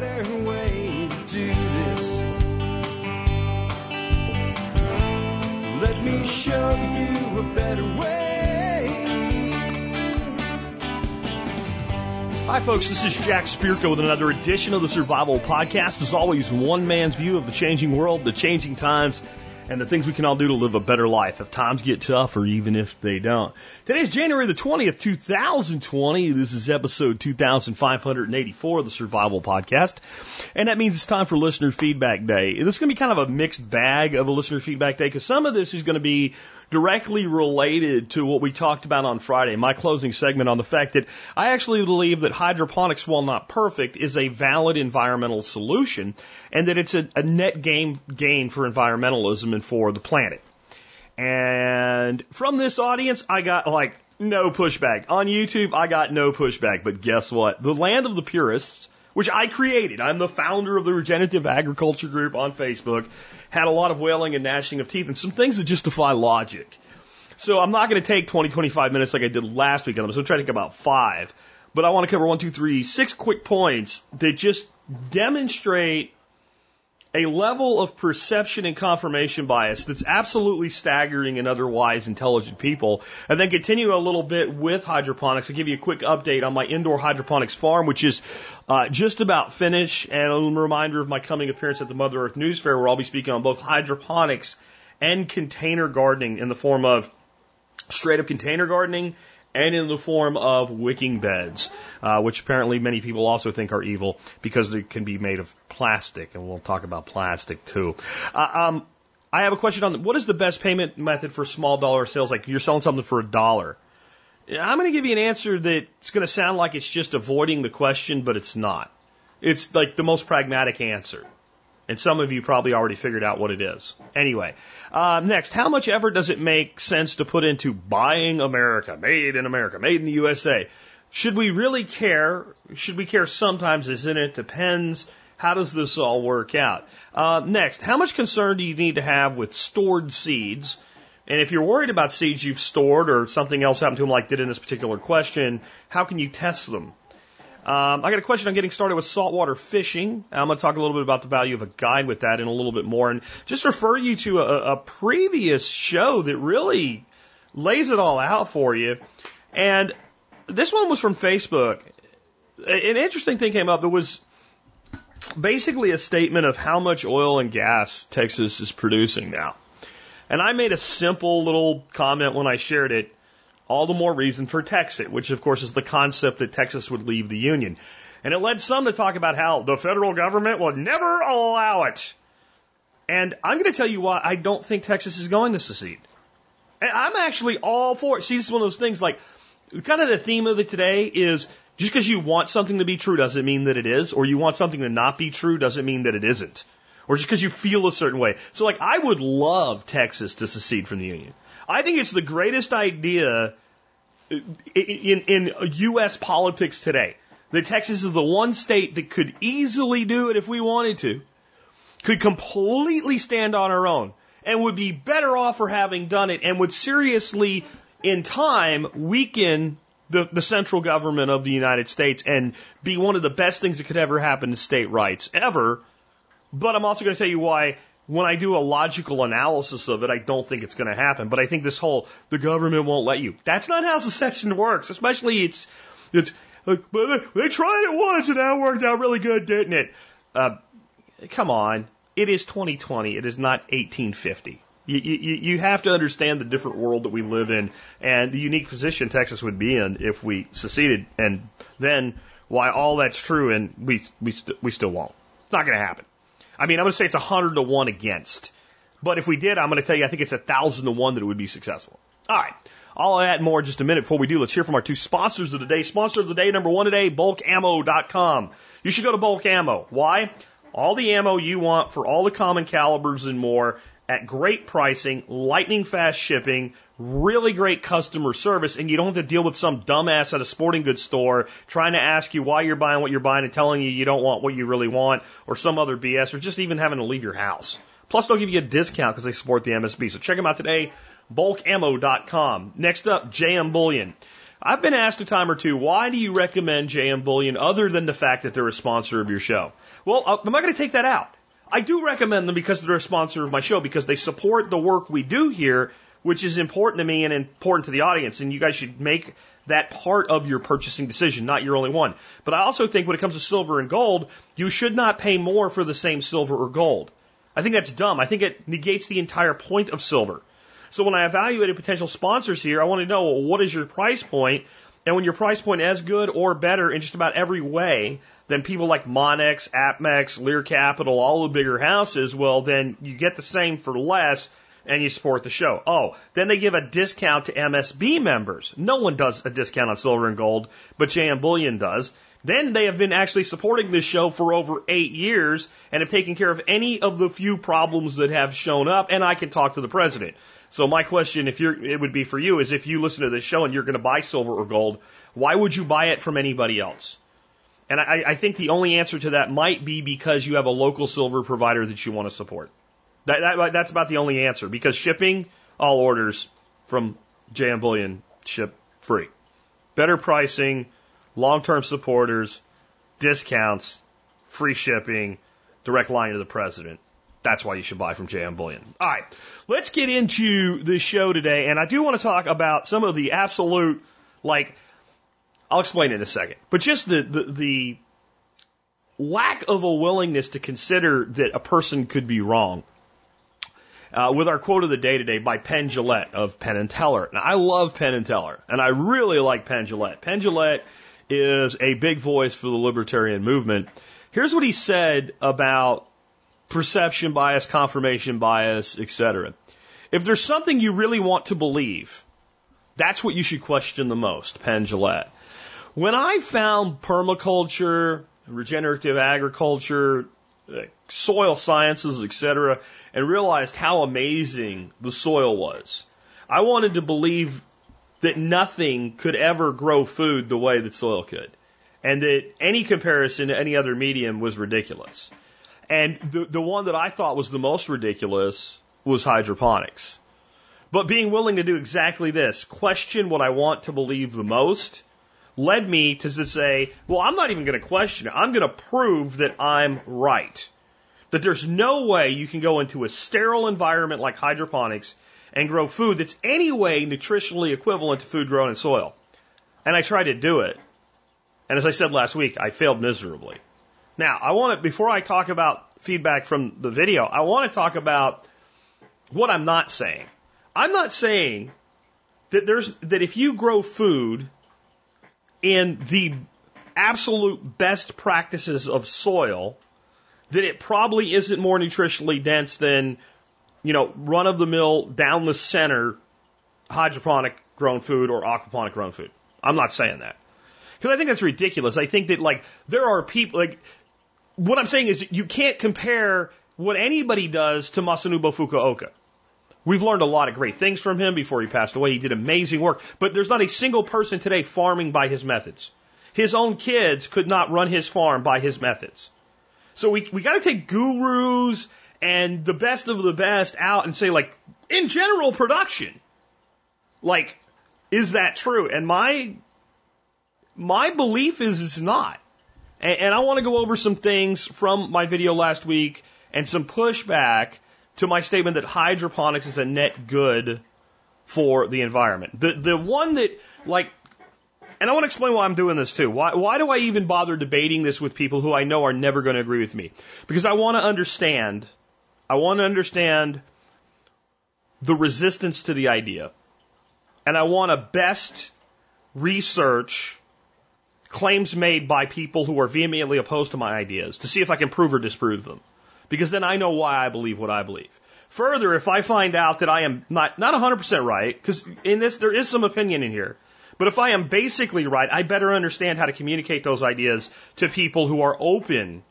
better way to do this. Let me show you a better way. Hi, folks. This is Jack Spirko with another edition of the Survival Podcast. As always, one man's view of the changing world, the changing times, and the things we can all do to live a better life if times get tough or even if they don't. Today is January the 20th, 2020. This is episode 2584 of the Survival Podcast. And that means it's time for listener feedback day. This is going to be kind of a mixed bag of a listener feedback day because some of this is going to be directly related to what we talked about on Friday, my closing segment on the fact that I actually believe that hydroponics, while not perfect, is a valid environmental solution and that it's a, a net gain, gain for environmentalism and for the planet. And from this audience, I got like no pushback. On YouTube, I got no pushback. But guess what? The land of the purists, which I created, I'm the founder of the Regenerative Agriculture Group on Facebook, had a lot of wailing and gnashing of teeth and some things that just defy logic. So I'm not going to take 20, 25 minutes like I did last week. I'm going to try to take about five. But I want to cover one, two, three, six quick points that just demonstrate a level of perception and confirmation bias that's absolutely staggering in otherwise intelligent people. And then continue a little bit with hydroponics. I'll give you a quick update on my indoor hydroponics farm, which is uh, just about finished. And a reminder of my coming appearance at the Mother Earth News Fair, where I'll be speaking on both hydroponics and container gardening in the form of straight up container gardening and in the form of wicking beds, uh, which apparently many people also think are evil because they can be made of plastic, and we'll talk about plastic too. Uh, um, I have a question on what is the best payment method for small dollar sales? Like you're selling something for a dollar. I'm going to give you an answer that's going to sound like it's just avoiding the question, but it's not. It's like the most pragmatic answer. And some of you probably already figured out what it is. Anyway, uh, next, how much effort does it make sense to put into buying America, made in America, made in the USA? Should we really care? Should we care sometimes? Isn't it? Depends. How does this all work out? Uh, next, how much concern do you need to have with stored seeds? And if you're worried about seeds you've stored or something else happened to them like did in this particular question, how can you test them? Um, I got a question on getting started with saltwater fishing. I'm going to talk a little bit about the value of a guide with that in a little bit more, and just refer you to a, a previous show that really lays it all out for you. And this one was from Facebook. An interesting thing came up. It was basically a statement of how much oil and gas Texas is producing now. And I made a simple little comment when I shared it all the more reason for Texit, which of course is the concept that Texas would leave the Union. And it led some to talk about how the federal government would never allow it. And I'm going to tell you why I don't think Texas is going to secede. And I'm actually all for it. See, this is one of those things like, kind of the theme of it today is just because you want something to be true doesn't mean that it is, or you want something to not be true doesn't mean that it isn't. Or just because you feel a certain way. So like, I would love Texas to secede from the Union. I think it's the greatest idea in, in U.S. politics today. That Texas is the one state that could easily do it if we wanted to, could completely stand on our own, and would be better off for having done it, and would seriously, in time, weaken the, the central government of the United States and be one of the best things that could ever happen to state rights ever. But I'm also going to tell you why when I do a logical analysis of it, I don't think it's going to happen. But I think this whole the government won't let you. That's not how secession works. Especially it's it's like they tried it once and that worked out really good, didn't it? Uh, come on, it is 2020. It is not 1850. You, you, you have to understand the different world that we live in and the unique position Texas would be in if we seceded. And then why all that's true and we we st- we still won't. It's not going to happen. I mean, I'm going to say it's a hundred to one against. But if we did, I'm going to tell you, I think it's a thousand to one that it would be successful. All right. I'll add more in just a minute. Before we do, let's hear from our two sponsors of the day. Sponsor of the day, number one today, bulkammo.com. You should go to bulk ammo. Why? All the ammo you want for all the common calibers and more at great pricing, lightning fast shipping, really great customer service, and you don't have to deal with some dumbass at a sporting goods store trying to ask you why you're buying what you're buying and telling you you don't want what you really want or some other BS or just even having to leave your house. Plus, they'll give you a discount because they support the MSB. So check them out today, bulkammo.com. Next up, JM Bullion. I've been asked a time or two, why do you recommend JM Bullion other than the fact that they're a sponsor of your show? Well, uh, I'm not going to take that out. I do recommend them because they're a sponsor of my show, because they support the work we do here, which is important to me and important to the audience. And you guys should make that part of your purchasing decision, not your only one. But I also think when it comes to silver and gold, you should not pay more for the same silver or gold. I think that's dumb. I think it negates the entire point of silver. So when I evaluated potential sponsors here, I want to know well, what is your price point? And when your price point is good or better in just about every way than people like Monex, APMEX, Lear Capital, all the bigger houses, well, then you get the same for less and you support the show. Oh, then they give a discount to MSB members. No one does a discount on silver and gold, but JM Bullion does. Then they have been actually supporting this show for over eight years and have taken care of any of the few problems that have shown up, and I can talk to the president. So my question, if you're, it would be for you, is if you listen to this show and you're going to buy silver or gold, why would you buy it from anybody else? And I, I think the only answer to that might be because you have a local silver provider that you want to support. That, that, that's about the only answer because shipping all orders from JM Bullion ship free. Better pricing, long-term supporters, discounts, free shipping, direct line to the president. That's why you should buy from JM Bullion. All right, let's get into the show today, and I do want to talk about some of the absolute, like, I'll explain in a second, but just the the, the lack of a willingness to consider that a person could be wrong. Uh, with our quote of the day today by Penn Jillette of Penn and Teller. Now, I love Penn and Teller, and I really like Penn Jillette. Penn Jillette is a big voice for the libertarian movement. Here's what he said about perception bias, confirmation bias, etc. If there's something you really want to believe, that's what you should question the most, Penn Jillette. When I found permaculture, regenerative agriculture, eh, soil sciences, etc., and realized how amazing the soil was, I wanted to believe that nothing could ever grow food the way that soil could, and that any comparison to any other medium was ridiculous. And the, the one that I thought was the most ridiculous was hydroponics. But being willing to do exactly this, question what I want to believe the most, led me to say, well, I'm not even going to question it. I'm going to prove that I'm right. That there's no way you can go into a sterile environment like hydroponics and grow food that's anyway nutritionally equivalent to food grown in soil. And I tried to do it. And as I said last week, I failed miserably. Now, I want to, before I talk about feedback from the video, I want to talk about what I'm not saying. I'm not saying that there's, that if you grow food in the absolute best practices of soil, that it probably isn't more nutritionally dense than, you know, run of the mill, down the center, hydroponic grown food or aquaponic grown food. I'm not saying that. Because I think that's ridiculous. I think that, like, there are people, like, what I'm saying is you can't compare what anybody does to Masanobu Fukuoka. We've learned a lot of great things from him before he passed away. He did amazing work, but there's not a single person today farming by his methods. His own kids could not run his farm by his methods. So we, we gotta take gurus and the best of the best out and say like, in general production, like, is that true? And my, my belief is it's not. And, and I want to go over some things from my video last week and some pushback to my statement that hydroponics is a net good for the environment. The the one that like and I want to explain why I'm doing this too. Why why do I even bother debating this with people who I know are never going to agree with me? Because I want to understand I want to understand the resistance to the idea. And I want to best research claims made by people who are vehemently opposed to my ideas to see if I can prove or disprove them. Because then I know why I believe what I believe. Further, if I find out that I am not, not 100% right, because in this, there is some opinion in here, but if I am basically right, I better understand how to communicate those ideas to people who are open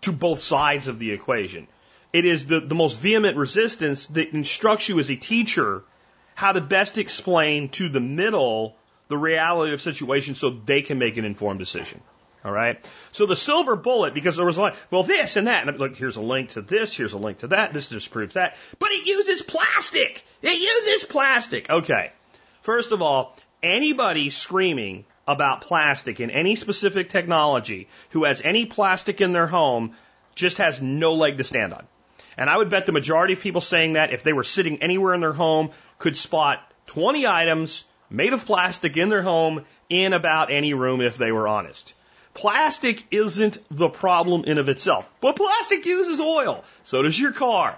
to both sides of the equation. It is the, the most vehement resistance that instructs you as a teacher how to best explain to the middle the reality of situations so they can make an informed decision. All right. So the silver bullet, because there was a lot, well, this and that. And look, here's a link to this. Here's a link to that. This just proves that. But it uses plastic. It uses plastic. Okay. First of all, anybody screaming about plastic and any specific technology who has any plastic in their home just has no leg to stand on. And I would bet the majority of people saying that, if they were sitting anywhere in their home, could spot 20 items made of plastic in their home in about any room if they were honest. Plastic isn't the problem in of itself, but plastic uses oil. So does your car.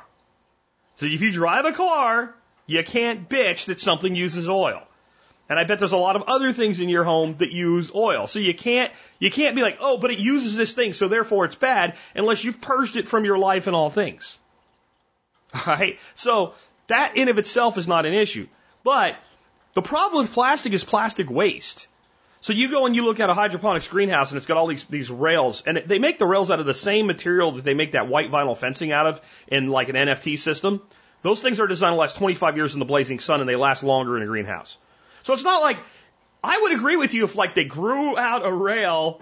So if you drive a car, you can't bitch that something uses oil. And I bet there's a lot of other things in your home that use oil. So you can't, you can't be like, oh, but it uses this thing, so therefore it's bad, unless you've purged it from your life and all things. Alright? So that in of itself is not an issue. But the problem with plastic is plastic waste. So you go and you look at a hydroponics greenhouse and it's got all these, these rails and they make the rails out of the same material that they make that white vinyl fencing out of in like an NFT system. Those things are designed to last 25 years in the blazing sun and they last longer in a greenhouse. So it's not like, I would agree with you if like they grew out a rail,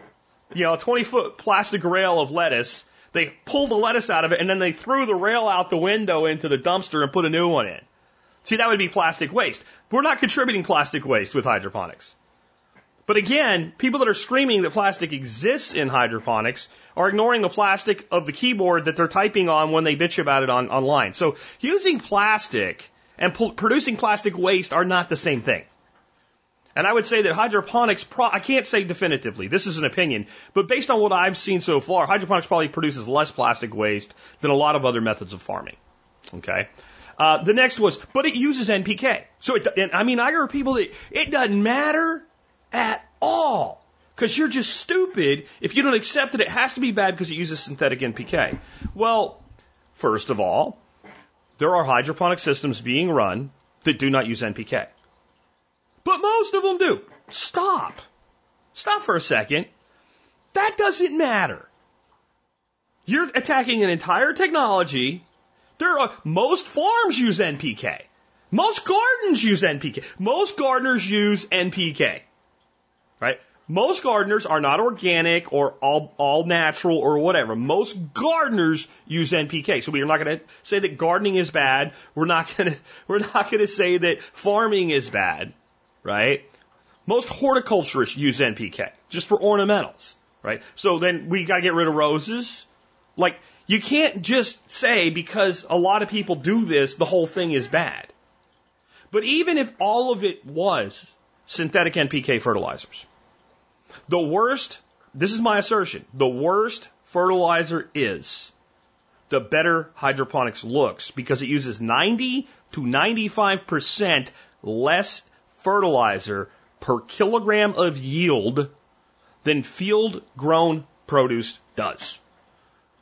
you know, a 20 foot plastic rail of lettuce, they pulled the lettuce out of it and then they threw the rail out the window into the dumpster and put a new one in. See, that would be plastic waste. We're not contributing plastic waste with hydroponics. But again, people that are screaming that plastic exists in hydroponics are ignoring the plastic of the keyboard that they're typing on when they bitch about it on, online. So using plastic and producing plastic waste are not the same thing. And I would say that hydroponics, pro- I can't say definitively, this is an opinion, but based on what I've seen so far, hydroponics probably produces less plastic waste than a lot of other methods of farming. Okay? Uh, the next was, but it uses NPK. So it, I mean, I hear people that it doesn't matter at all. Because you're just stupid if you don't accept that it has to be bad because it uses synthetic NPK. Well, first of all, there are hydroponic systems being run that do not use NPK. But most of them do. Stop. Stop for a second. That doesn't matter. You're attacking an entire technology. There are most farms use NPK. Most gardens use NPK. Most gardeners use NPK right? Most gardeners are not organic or all, all natural or whatever. Most gardeners use NPK. So we're not going to say that gardening is bad. We're not going to, we're not going to say that farming is bad, right? Most horticulturists use NPK just for ornamentals, right? So then we got to get rid of roses. Like you can't just say because a lot of people do this, the whole thing is bad. But even if all of it was synthetic NPK fertilizers. The worst, this is my assertion, the worst fertilizer is, the better hydroponics looks because it uses 90 to 95% less fertilizer per kilogram of yield than field grown produce does.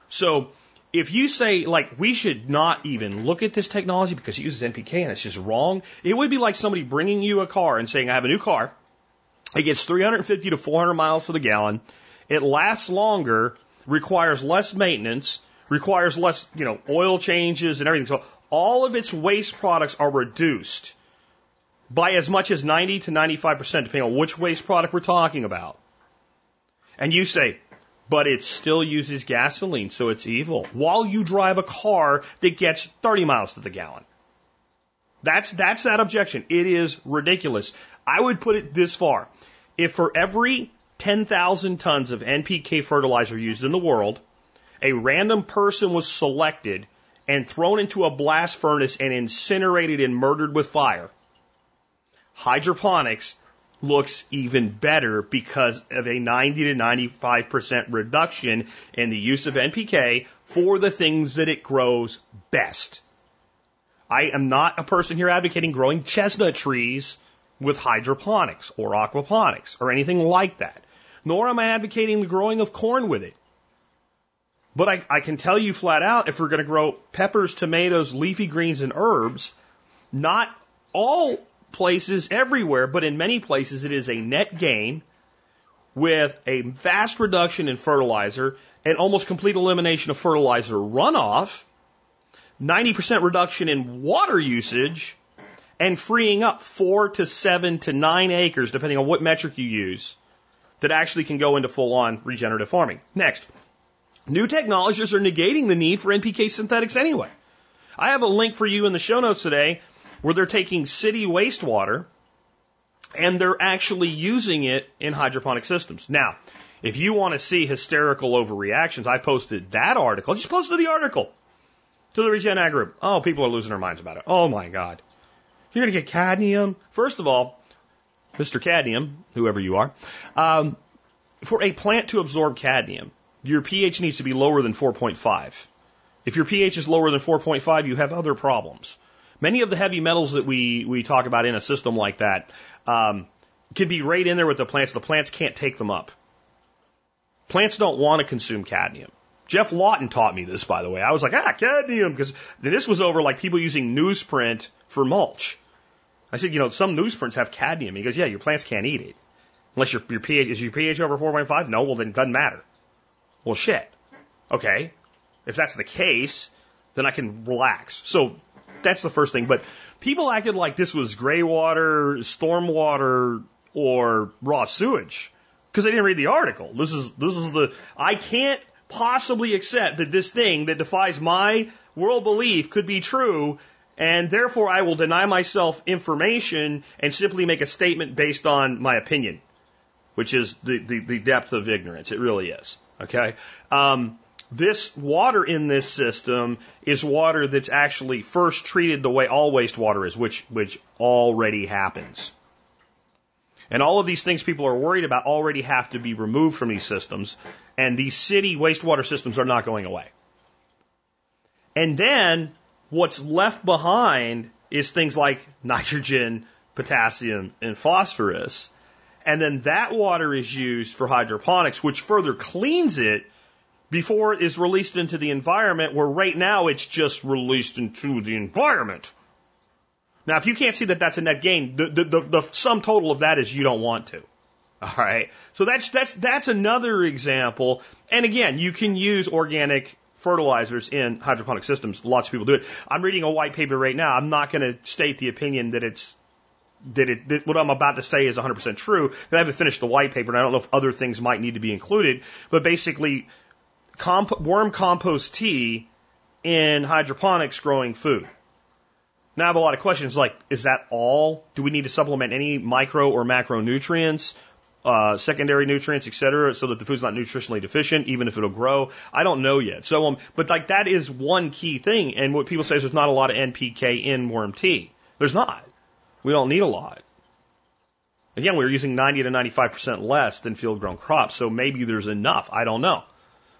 So if you say like we should not even look at this technology because it uses NPK and it's just wrong, it would be like somebody bringing you a car and saying I have a new car. It gets 350 to 400 miles to the gallon. It lasts longer, requires less maintenance, requires less, you know, oil changes and everything. So all of its waste products are reduced by as much as 90 to 95%, depending on which waste product we're talking about. And you say, but it still uses gasoline, so it's evil. While you drive a car that gets 30 miles to the gallon. That's, that's that objection. It is ridiculous. I would put it this far. If for every 10,000 tons of NPK fertilizer used in the world, a random person was selected and thrown into a blast furnace and incinerated and murdered with fire, hydroponics looks even better because of a 90 to 95% reduction in the use of NPK for the things that it grows best. I am not a person here advocating growing chestnut trees with hydroponics or aquaponics or anything like that. Nor am I advocating the growing of corn with it. But I, I can tell you flat out if we're going to grow peppers, tomatoes, leafy greens, and herbs, not all places everywhere, but in many places it is a net gain with a vast reduction in fertilizer and almost complete elimination of fertilizer runoff, 90% reduction in water usage, and freeing up four to seven to nine acres, depending on what metric you use, that actually can go into full on regenerative farming. Next, new technologies are negating the need for NPK synthetics anyway. I have a link for you in the show notes today where they're taking city wastewater And they're actually using it in hydroponic systems. Now, if you want to see hysterical overreactions, I posted that article. I just posted the article to the Regen Ag group. Oh, people are losing their minds about it. Oh my God. You're going to get cadmium? First of all, Mr. Cadmium, whoever you are, um, for a plant to absorb cadmium, your pH needs to be lower than 4.5. If your pH is lower than 4.5, you have other problems. Many of the heavy metals that we, we talk about in a system like that um, can be right in there with the plants. The plants can't take them up. Plants don't want to consume cadmium. Geoff Lawton taught me this, by the way. I was like, ah, cadmium, because this was over like people using newsprint for mulch. I said, you know, some newsprints have cadmium. He goes, yeah, your plants can't eat it. Unless your, your pH, is your pH over 4.5? No, well then it doesn't matter. Well shit. Okay. If that's the case, then I can relax. So that's the first thing. But people acted like this was gray water, storm water, or raw sewage because they didn't read the article. This is this is the I can't possibly accept that this thing that defies my world belief could be true, and therefore I will deny myself information and simply make a statement based on my opinion, which is the the, the depth of ignorance. It really is. Okay. Um, this water in this system is water that's actually first treated the way all wastewater is, which which already happens. And all of these things people are worried about already have to be removed from these systems. And these city wastewater systems are not going away. And then what's left behind is things like nitrogen, potassium, and phosphorus. And then that water is used for hydroponics, which further cleans it before it is released into the environment, where right now it's just released into the environment. Now, if you can't see that that's a net gain, the, the, the, the sum total of that is you don't want to. All right. So that's, that's, that's another example. And again, you can use organic fertilizers in hydroponic systems. Lots of people do it. I'm reading a white paper right now. I'm not going to state the opinion that it's that it that what I'm about to say is 100% true. I haven't finished the white paper, and I don't know if other things might need to be included. But basically, comp- worm compost tea in hydroponics growing food. Now I have a lot of questions like, is that all? Do we need to supplement any micro or macronutrients, uh, secondary nutrients, et cetera, so that the food's not nutritionally deficient, even if it'll grow? I don't know yet. So, um, but like that is one key thing. And what people say is there's not a lot of NPK in worm tea. There's not. We don't need a lot. Again, we're using 90 to 95% less than field grown crops, so maybe there's enough. I don't know.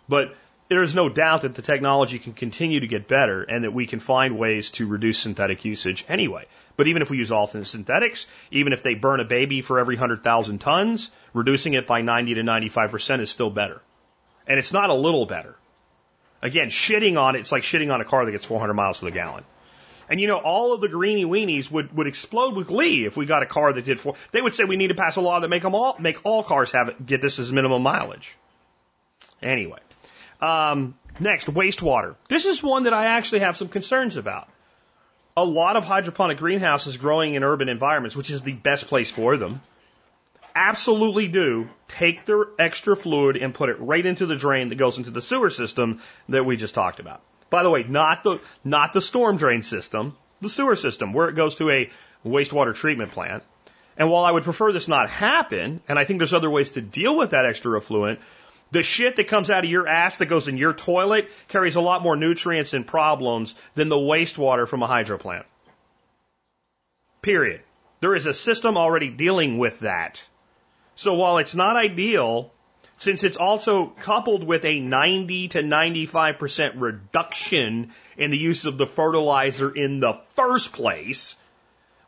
But there is no doubt that the technology can continue to get better and that we can find ways to reduce synthetic usage anyway. But even if we use all synthetics, even if they burn a baby for every 100,000 tons, reducing it by 90 to 95% is still better. And it's not a little better. Again, shitting on it, it's like shitting on a car that gets 400 miles to the gallon. And you know, all of the greeny weenies would, would explode with glee if we got a car that did four. They would say we need to pass a law that make them all, make all cars have it, get this as minimum mileage. Anyway. Um, next, wastewater. This is one that I actually have some concerns about. A lot of hydroponic greenhouses growing in urban environments, which is the best place for them, absolutely do take their extra fluid and put it right into the drain that goes into the sewer system that we just talked about. By the way, not the not the storm drain system, the sewer system where it goes to a wastewater treatment plant. And while I would prefer this not happen, and I think there's other ways to deal with that extra effluent, the shit that comes out of your ass that goes in your toilet carries a lot more nutrients and problems than the wastewater from a hydro plant. Period. There is a system already dealing with that. So while it's not ideal, since it's also coupled with a 90 to 95% reduction in the use of the fertilizer in the first place,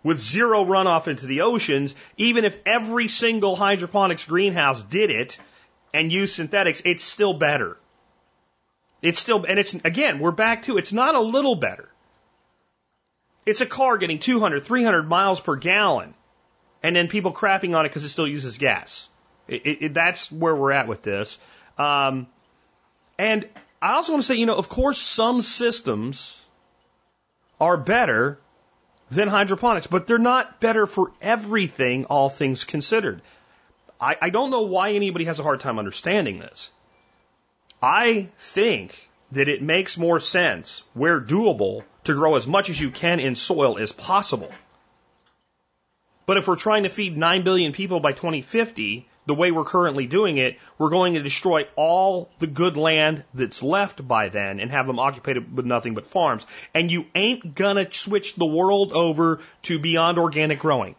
with zero runoff into the oceans, even if every single hydroponics greenhouse did it, and use synthetics, it's still better. It's still, and it's, again, we're back to, it's not a little better. It's a car getting 200, 300 miles per gallon, and then people crapping on it because it still uses gas. It, it, it, that's where we're at with this. Um, and I also want to say, you know, of course, some systems are better than hydroponics, but they're not better for everything, all things considered. I, I don't know why anybody has a hard time understanding this. I think that it makes more sense, where doable, to grow as much as you can in soil as possible. But if we're trying to feed 9 billion people by 2050, the way we're currently doing it, we're going to destroy all the good land that's left by then and have them occupied with nothing but farms. And you ain't gonna switch the world over to beyond organic growing.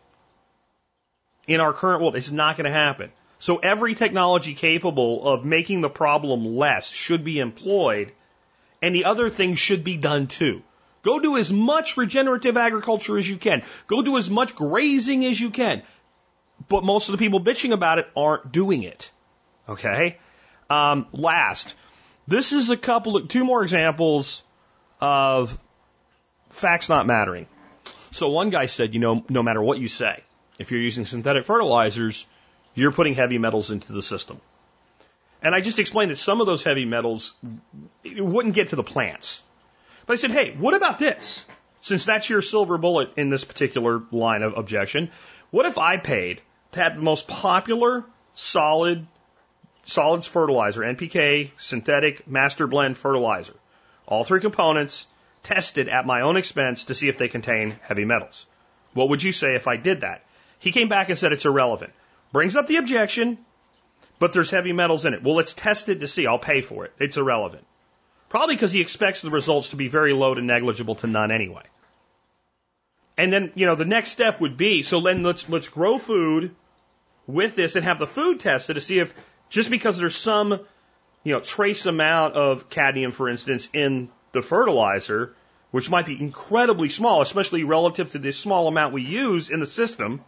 In our current world, it's not gonna happen. So every technology capable of making the problem less should be employed, and the other things should be done too. Go do as much regenerative agriculture as you can. Go do as much grazing as you can. But most of the people bitching about it aren't doing it. Okay? Um, last, this is a couple of, two more examples of facts not mattering. So one guy said, you know, no matter what you say, if you're using synthetic fertilizers, you're putting heavy metals into the system. And I just explained that some of those heavy metals wouldn't get to the plants. But I said, hey, what about this? Since that's your silver bullet in this particular line of objection, what if I paid to have the most popular solid solids fertilizer, NPK, synthetic, master blend fertilizer, all three components tested at my own expense to see if they contain heavy metals? What would you say if I did that? He came back and said it's irrelevant. Brings up the objection, but there's heavy metals in it. Well, let's test it to see. I'll pay for it. It's irrelevant. Probably because he expects the results to be very low to negligible to none anyway. And then, you know, the next step would be, so then let's, let's grow food with this and have the food tested to see if just because there's some, you know, trace amount of cadmium, for instance, in the fertilizer, which might be incredibly small, especially relative to the small amount we use in the system,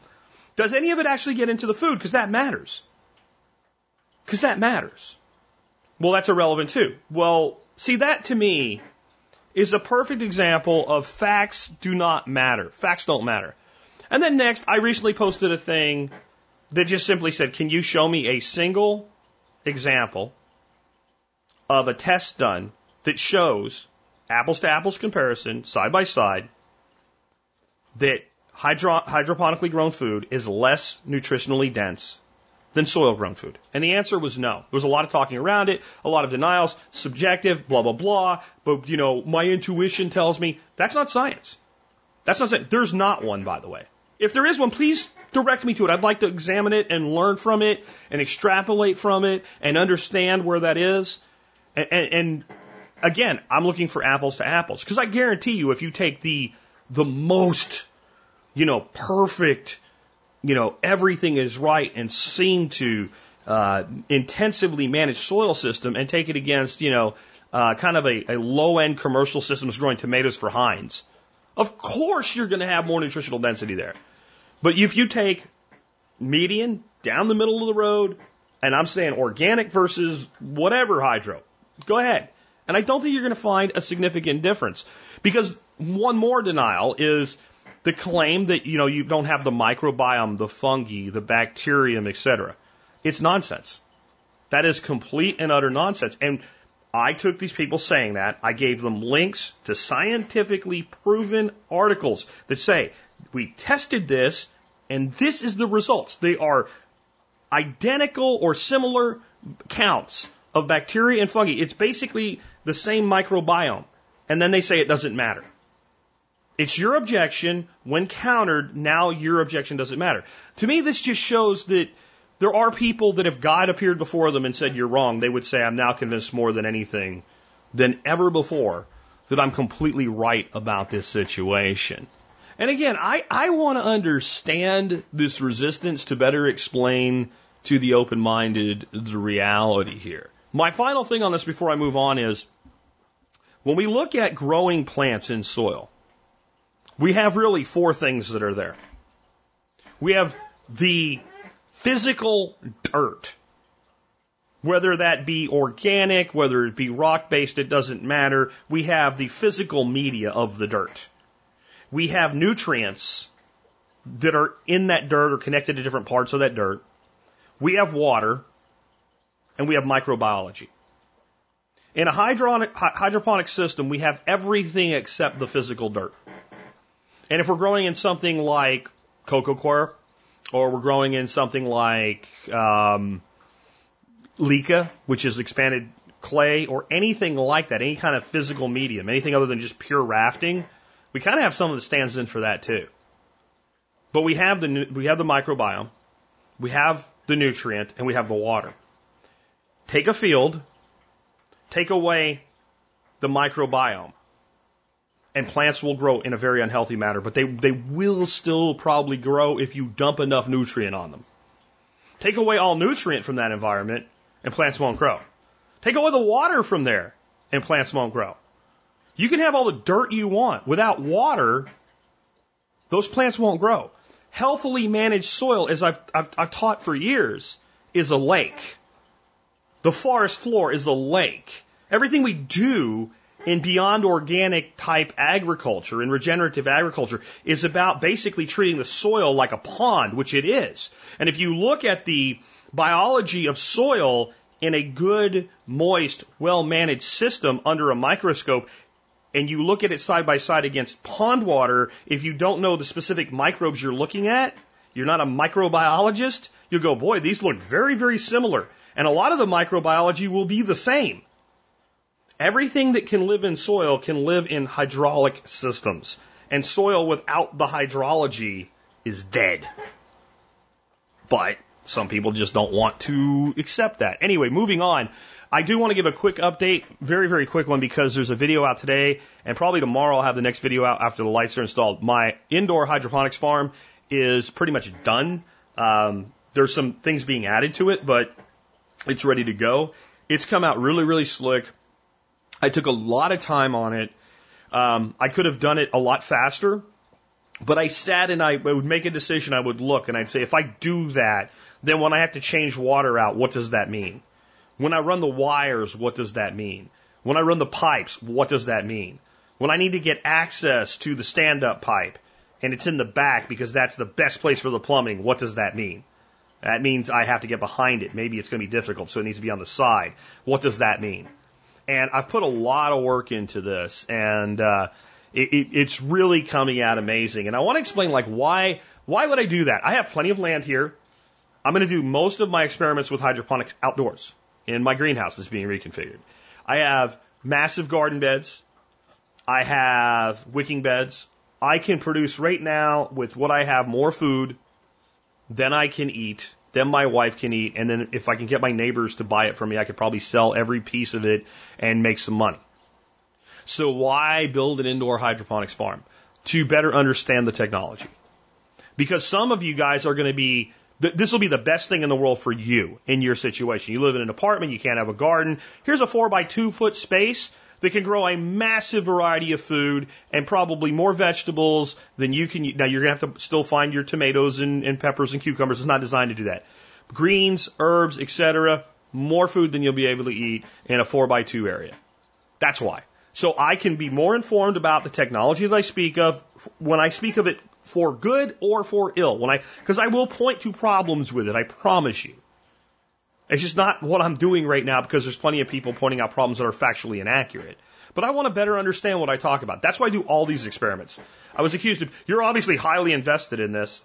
does any of it actually get into the food? Because that matters. Because that matters. Well, that's irrelevant too. Well, See, that to me is a perfect example of facts do not matter. Facts don't matter. And then next, I recently posted a thing that just simply said, can you show me a single example of a test done that shows apples to apples comparison, side by side, that hydro hydroponically grown food is less nutritionally dense than soil grown food? And the answer was no. There was a lot of talking around it, a lot of denials, subjective, blah, blah, blah. But, you know, my intuition tells me that's not science. That's not science. There's not one, by the way. If there is one, please direct me to it. I'd like to examine it and learn from it and extrapolate from it and understand where that is. And, and, and again, I'm looking for apples to apples because I guarantee you, if you take the the most, you know, perfect you know, everything is right and seem to uh, intensively manage soil system and take it against, you know, uh, kind of a, a low end commercial systems growing tomatoes for Heinz. Of course, you're going to have more nutritional density there. But if you take median down the middle of the road, and I'm saying organic versus whatever hydro, go ahead. And I don't think you're going to find a significant difference because one more denial is the claim that you know you don't have the microbiome, the fungi, the bacterium, etc. It's nonsense. That is complete and utter nonsense. And I took these people saying that, I gave them links to scientifically proven articles that say, we tested this and this is the results. They are identical or similar counts of bacteria and fungi. It's basically the same microbiome. And then they say it doesn't matter. It's your objection. When countered, now your objection doesn't matter. To me, this just shows that there are people that if God appeared before them and said, You're wrong, they would say, I'm now convinced more than anything than ever before that I'm completely right about this situation. And again, I, I want to understand this resistance to better explain to the open minded the reality here. My final thing on this before I move on is when we look at growing plants in soil, we have really four things that are there. We have the physical dirt. Whether that be organic, whether it be rock based, it doesn't matter. We have the physical media of the dirt. We have nutrients that are in that dirt or connected to different parts of that dirt. We have water and we have microbiology. In a hydroponic system, we have everything except the physical dirt. And if we're growing in something like coco coir, or we're growing in something like um, leca, which is expanded clay, or anything like that, any kind of physical medium, anything other than just pure rafting, we kind of have someone that stands in for that too. But we have the we have the microbiome, we have the nutrient, and we have the water. Take a field, take away the microbiome, and plants will grow in a very unhealthy manner, but they, they will still probably grow if you dump enough nutrient on them. Take away all nutrient from that environment, and plants won't grow. Take away the water from there, and plants won't grow. You can have all the dirt you want. Without water, those plants won't grow. Healthily managed soil, as I've, I've, I've taught for years, is a lake. The forest floor is a lake. Everything we do in beyond organic type agriculture, in regenerative agriculture, is about basically treating the soil like a pond, which it is. And if you look at the biology of soil in a good, moist, well managed system under a microscope, and you look at it side by side against pond water, if you don't know the specific microbes you're looking at, you're not a microbiologist, you'll go, boy, these look very, very similar. And a lot of the microbiology will be the same. Everything that can live in soil can live in hydraulic systems. And soil without the hydrology is dead. But some people just don't want to accept that. Anyway, moving on. I do want to give a quick update, very, very quick one, because there's a video out today, and probably tomorrow I'll have the next video out after the lights are installed. My indoor hydroponics farm is pretty much done. Um, there's some things being added to it, but it's ready to go. It's come out really, really slick. I took a lot of time on it. Um, I could have done it a lot faster, but I sat and I would make a decision. I would look and I'd say, if I do that, then when I have to change water out, what does that mean? When I run the wires, what does that mean? When I run the pipes, what does that mean? When I need to get access to the stand up pipe and it's in the back because that's the best place for the plumbing, what does that mean? That means I have to get behind it. Maybe it's going to be difficult, so it needs to be on the side. What does that mean? And I've put a lot of work into this, and uh, it, it, it's really coming out amazing. And I want to explain like why why would I do that? I have plenty of land here. I'm going to do most of my experiments with hydroponics outdoors in my greenhouse that's being reconfigured. I have massive garden beds. I have wicking beds. I can produce right now with what I have more food than I can eat, than my wife can eat, and then if I can get my neighbors to buy it from me, I could probably sell every piece of it and make some money. So why build an indoor hydroponics farm? To better understand the technology. Because some of you guys are going to be this will be the best thing in the world for you in your situation. You live in an apartment, you can't have a garden. Here's a four by two foot space that can grow a massive variety of food and probably more vegetables than you can. Now you're gonna have to still find your tomatoes and, and peppers and cucumbers. It's not designed to do that. Greens, herbs, etc. More food than you'll be able to eat in a four by two area. That's why. So I can be more informed about the technology that I speak of when I speak of it for good or for ill. When I, because I will point to problems with it, I promise you. It's just not what I'm doing right now because there's plenty of people pointing out problems that are factually inaccurate. But I want to better understand what I talk about. That's why I do all these experiments. I was accused of, you're obviously highly invested in this.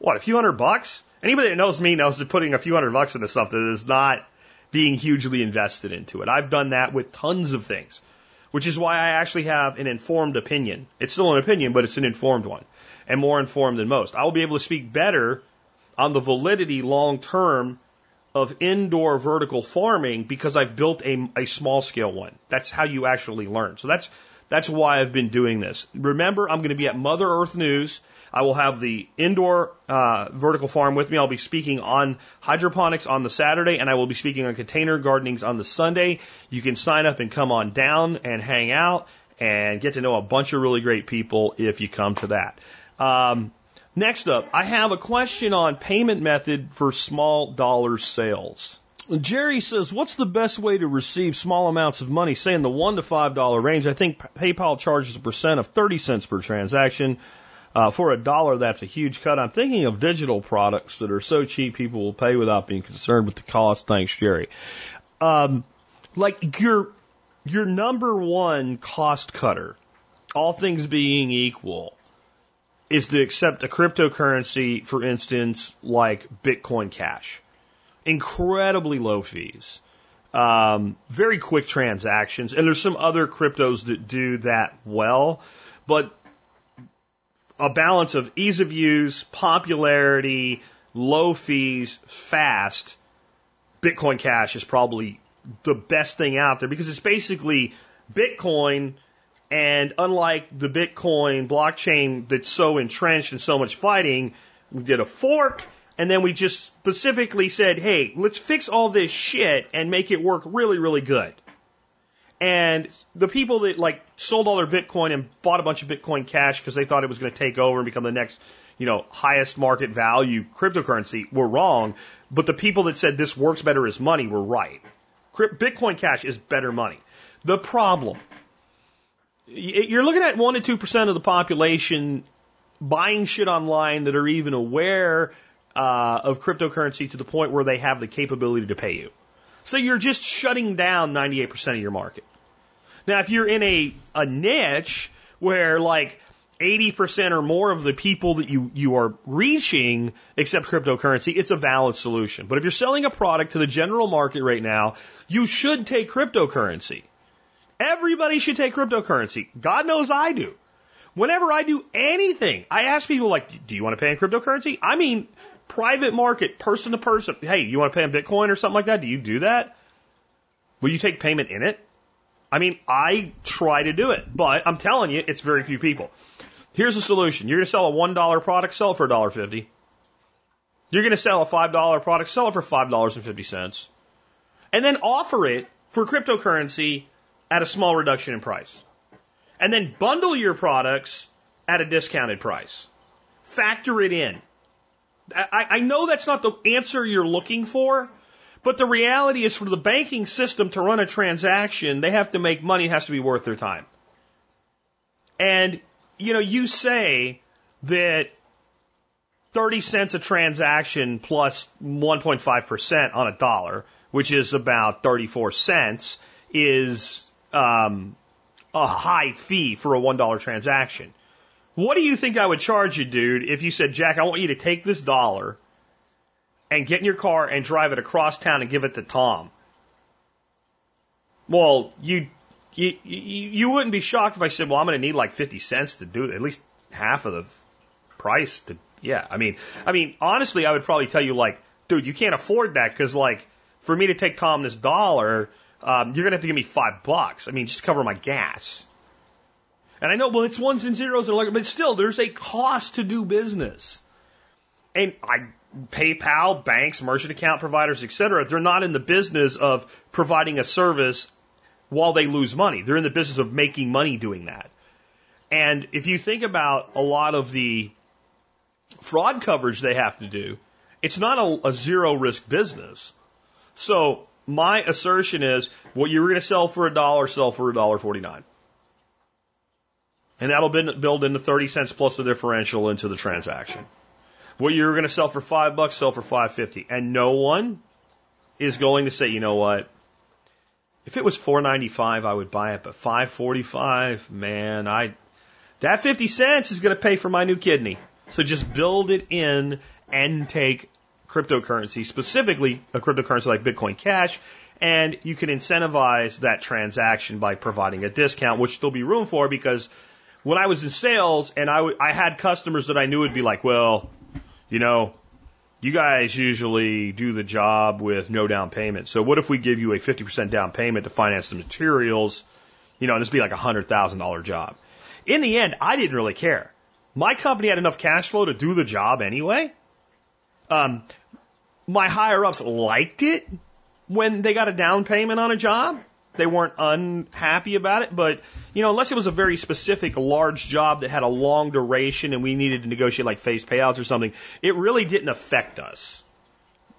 What, a few hundred bucks? Anybody that knows me knows that putting a few hundred bucks into something is not being hugely invested into it. I've done that with tons of things, which is why I actually have an informed opinion. It's still an opinion, but it's an informed one and more informed than most. I will be able to speak better on the validity long term of indoor vertical farming because I've built a, a small scale one. That's how you actually learn. So that's that's why I've been doing this. Remember, I'm going to be at Mother Earth News. I will have the indoor uh, vertical farm with me. I'll be speaking on hydroponics on the Saturday, and I will be speaking on container gardenings on the Sunday. You can sign up and come on down and hang out and get to know a bunch of really great people if you come to that. Um, next up, I have a question on payment method for small dollar sales. Jerry says, what's the best way to receive small amounts of money, say in the one to five dollar range? I think PayPal charges a percent of 30 cents per transaction. Uh, for a dollar, that's a huge cut. I'm thinking of digital products that are so cheap people will pay without being concerned with the cost. Thanks, Jerry. Um, like your, your number one cost cutter, all things being equal, is to accept a cryptocurrency, for instance, like Bitcoin Cash. Incredibly low fees, um, very quick transactions, and there's some other cryptos that do that well. But a balance of ease of use, popularity, low fees, fast, Bitcoin Cash is probably the best thing out there because it's basically Bitcoin. And unlike the Bitcoin blockchain that's so entrenched and so much fighting, we did a fork and then we just specifically said, hey, let's fix all this shit and make it work really, really good. And the people that like sold all their Bitcoin and bought a bunch of Bitcoin Cash because they thought it was going to take over and become the next, you know, highest market value cryptocurrency were wrong. But the people that said this works better as money were right. Bitcoin Cash is better money. The problem, you're looking at 1% to 2% of the population buying shit online that are even aware uh, of cryptocurrency to the point where they have the capability to pay you. So you're just shutting down 98% of your market. Now, if you're in a, a niche where like 80% or more of the people that you, you are reaching accept cryptocurrency, it's a valid solution. But if you're selling a product to the general market right now, you should take cryptocurrency. Everybody should take cryptocurrency. God knows I do. Whenever I do anything, I ask people like, do you want to pay in cryptocurrency? I mean, private market, person to person. Hey, you want to pay in Bitcoin or something like that? Do you do that? Will you take payment in it? I mean, I try to do it, but I'm telling you, it's very few people. Here's the solution. You're going to sell a $1 product, sell it for $1.50. You're going to sell a $5 product, sell it for $5.50. And then offer it for cryptocurrency at a small reduction in price. And then bundle your products at a discounted price. Factor it in. I, I know that's not the answer you're looking for, but the reality is for the banking system to run a transaction, they have to make money, it has to be worth their time. And you know, you say that 30 cents a transaction plus 1.5% on a dollar, which is about 34 cents, is um, a high fee for a $1 transaction. What do you think I would charge you, dude, if you said, Jack, I want you to take this dollar and get in your car and drive it across town and give it to Tom? Well, you you, you, wouldn't be shocked if I said, well, I'm going to need like 50 cents to do at least half of the price to, yeah. I mean, I mean, honestly, I would probably tell you like, dude, you can't afford that because like, for me to take Tom this dollar, um, you're going to have to give me five bucks. I mean, just to cover my gas. And I know, well, it's ones and zeros and like, but still, there's a cost to do business. And I, PayPal, banks, merchant account providers, et cetera, they're not in the business of providing a service while they lose money. They're in the business of making money doing that. And if you think about a lot of the fraud coverage they have to do, it's not a, a zero risk business. So my assertion is what you were going to sell for a dollar, sell for a dollar forty nine. And that'll build into 30 cents plus the differential into the transaction. What you were going to sell for five bucks, sell for 550. And no one is going to say, you know what? If it was 495, I would buy it, but 545, man, I that 50 cents is going to pay for my new kidney. So just build it in and take cryptocurrency, specifically a cryptocurrency like Bitcoin Cash, and you can incentivize that transaction by providing a discount, which there'll be room for because when I was in sales and I, I had customers that I knew would be like, well, you know, you guys usually do the job with no down payment. So what if we give you a 50% down payment to finance the materials? You know, and this be like a $100,000 job. In the end, I didn't really care. My company had enough cash flow to do the job anyway. Um, my higher ups liked it when they got a down payment on a job. They weren't unhappy about it, but you know, unless it was a very specific large job that had a long duration and we needed to negotiate like phased payouts or something, it really didn't affect us.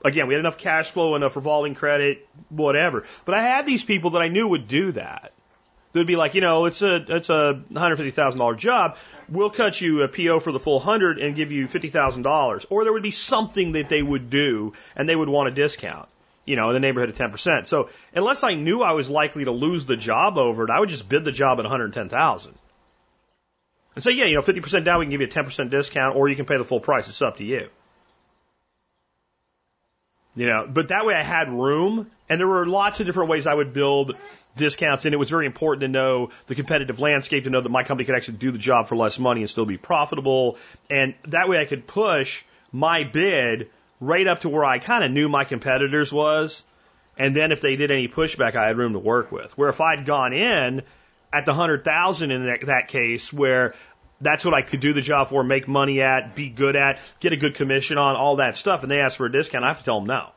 Again, we had enough cash flow, enough revolving credit, whatever. But I had these people that I knew would do that. They'd be like, you know, it's a it's a hundred fifty thousand dollar job. We'll cut you a PO for the full hundred and give you fifty thousand dollars. Or there would be something that they would do and they would want a discount you know, in the neighborhood of 10%. So unless I knew I was likely to lose the job over it, I would just bid the job at 110,000. And say, yeah, you know, 50% down, we can give you a 10% discount, or you can pay the full price. It's up to you. You know, but that way I had room and there were lots of different ways I would build discounts and it was very important to know the competitive landscape to know that my company could actually do the job for less money and still be profitable. And that way I could push my bid right up to where I kind of knew my competitors was. And then if they did any pushback, I had room to work with. Where if I'd gone in at the hundred thousand in that, that case, where that's what I could do the job for, make money at, be good at, get a good commission on, all that stuff, and they ask for a discount, I have to tell them no.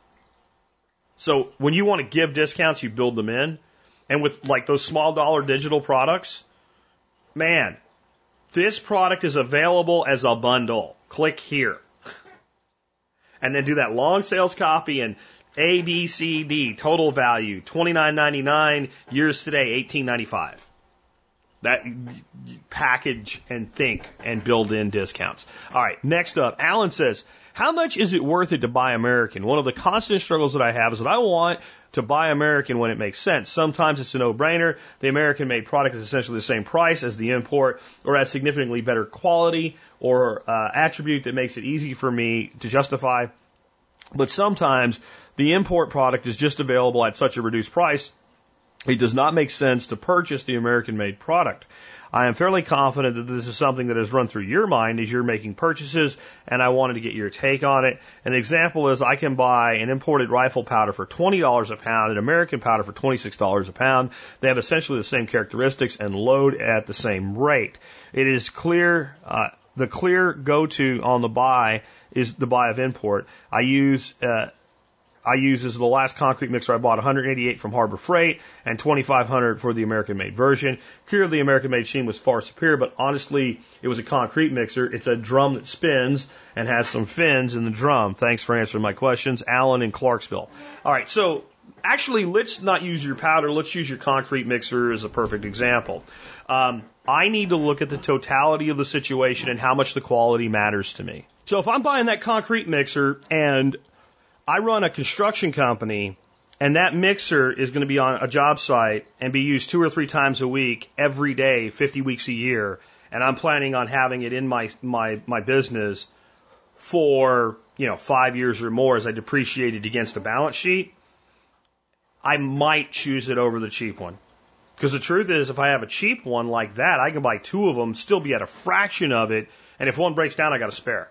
So when you want to give discounts, you build them in. And with like those small dollar digital products, man, this product is available as a bundle. Click here. and then do that long sales copy and A, B, C, D, total value, twenty nine ninety nine, years today, eighteen ninety five. That package and think and build in discounts. All right, next up, Alan says, how much is it worth it to buy American? One of the constant struggles that I have is that I want to buy American when it makes sense. Sometimes it's a no-brainer. The American-made product is essentially the same price as the import or has significantly better quality or uh, attribute that makes it easy for me to justify. But sometimes the import product is just available at such a reduced price, it does not make sense to purchase the American-made product. I am fairly confident that this is something that has run through your mind as you're making purchases, and I wanted to get your take on it. An example is I can buy an imported rifle powder for $20 a pound, an American powder for $26 a pound. They have essentially the same characteristics and load at the same rate. It is clear, uh, the clear go-to on the buy is the buy of import. I use uh, I use as the last concrete mixer I bought 188 from Harbor Freight and 2500 for the American made version. Clearly the American made machine was far superior, but honestly, it was a concrete mixer. It's a drum that spins and has some fins in the drum. Thanks for answering my questions. Alan in Clarksville. All right. So actually, let's not use your powder. Let's use your concrete mixer as a perfect example. Um, I need to look at the totality of the situation and how much the quality matters to me. So if I'm buying that concrete mixer and I run a construction company and that mixer is going to be on a job site and be used two or three times a week, every day, 50 weeks a year. And I'm planning on having it in my, my, my business for, you know, five years or more as I depreciate it against a balance sheet. I might choose it over the cheap one. Because the truth is, if I have a cheap one like that, I can buy two of them, still be at a fraction of it, and if one breaks down, I got a spare.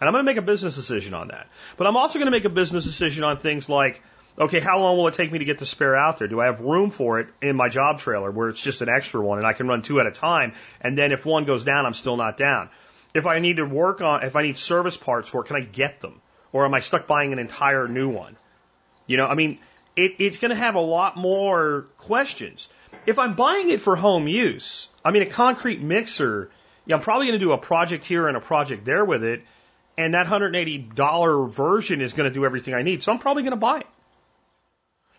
And I'm going to make a business decision on that. But I'm also going to make a business decision on things like, okay, how long will it take me to get the spare out there? Do I have room for it in my job trailer where it's just an extra one and I can run two at a time? And then if one goes down, I'm still not down. If I need to work on, if I need service parts for it, can I get them? Or am I stuck buying an entire new one? You know, I mean, it, it's going to have a lot more questions. If I'm buying it for home use, I mean, a concrete mixer, yeah, I'm probably going to do a project here and a project there with it and that $180 version is going to do everything I need. So I'm probably going to buy it.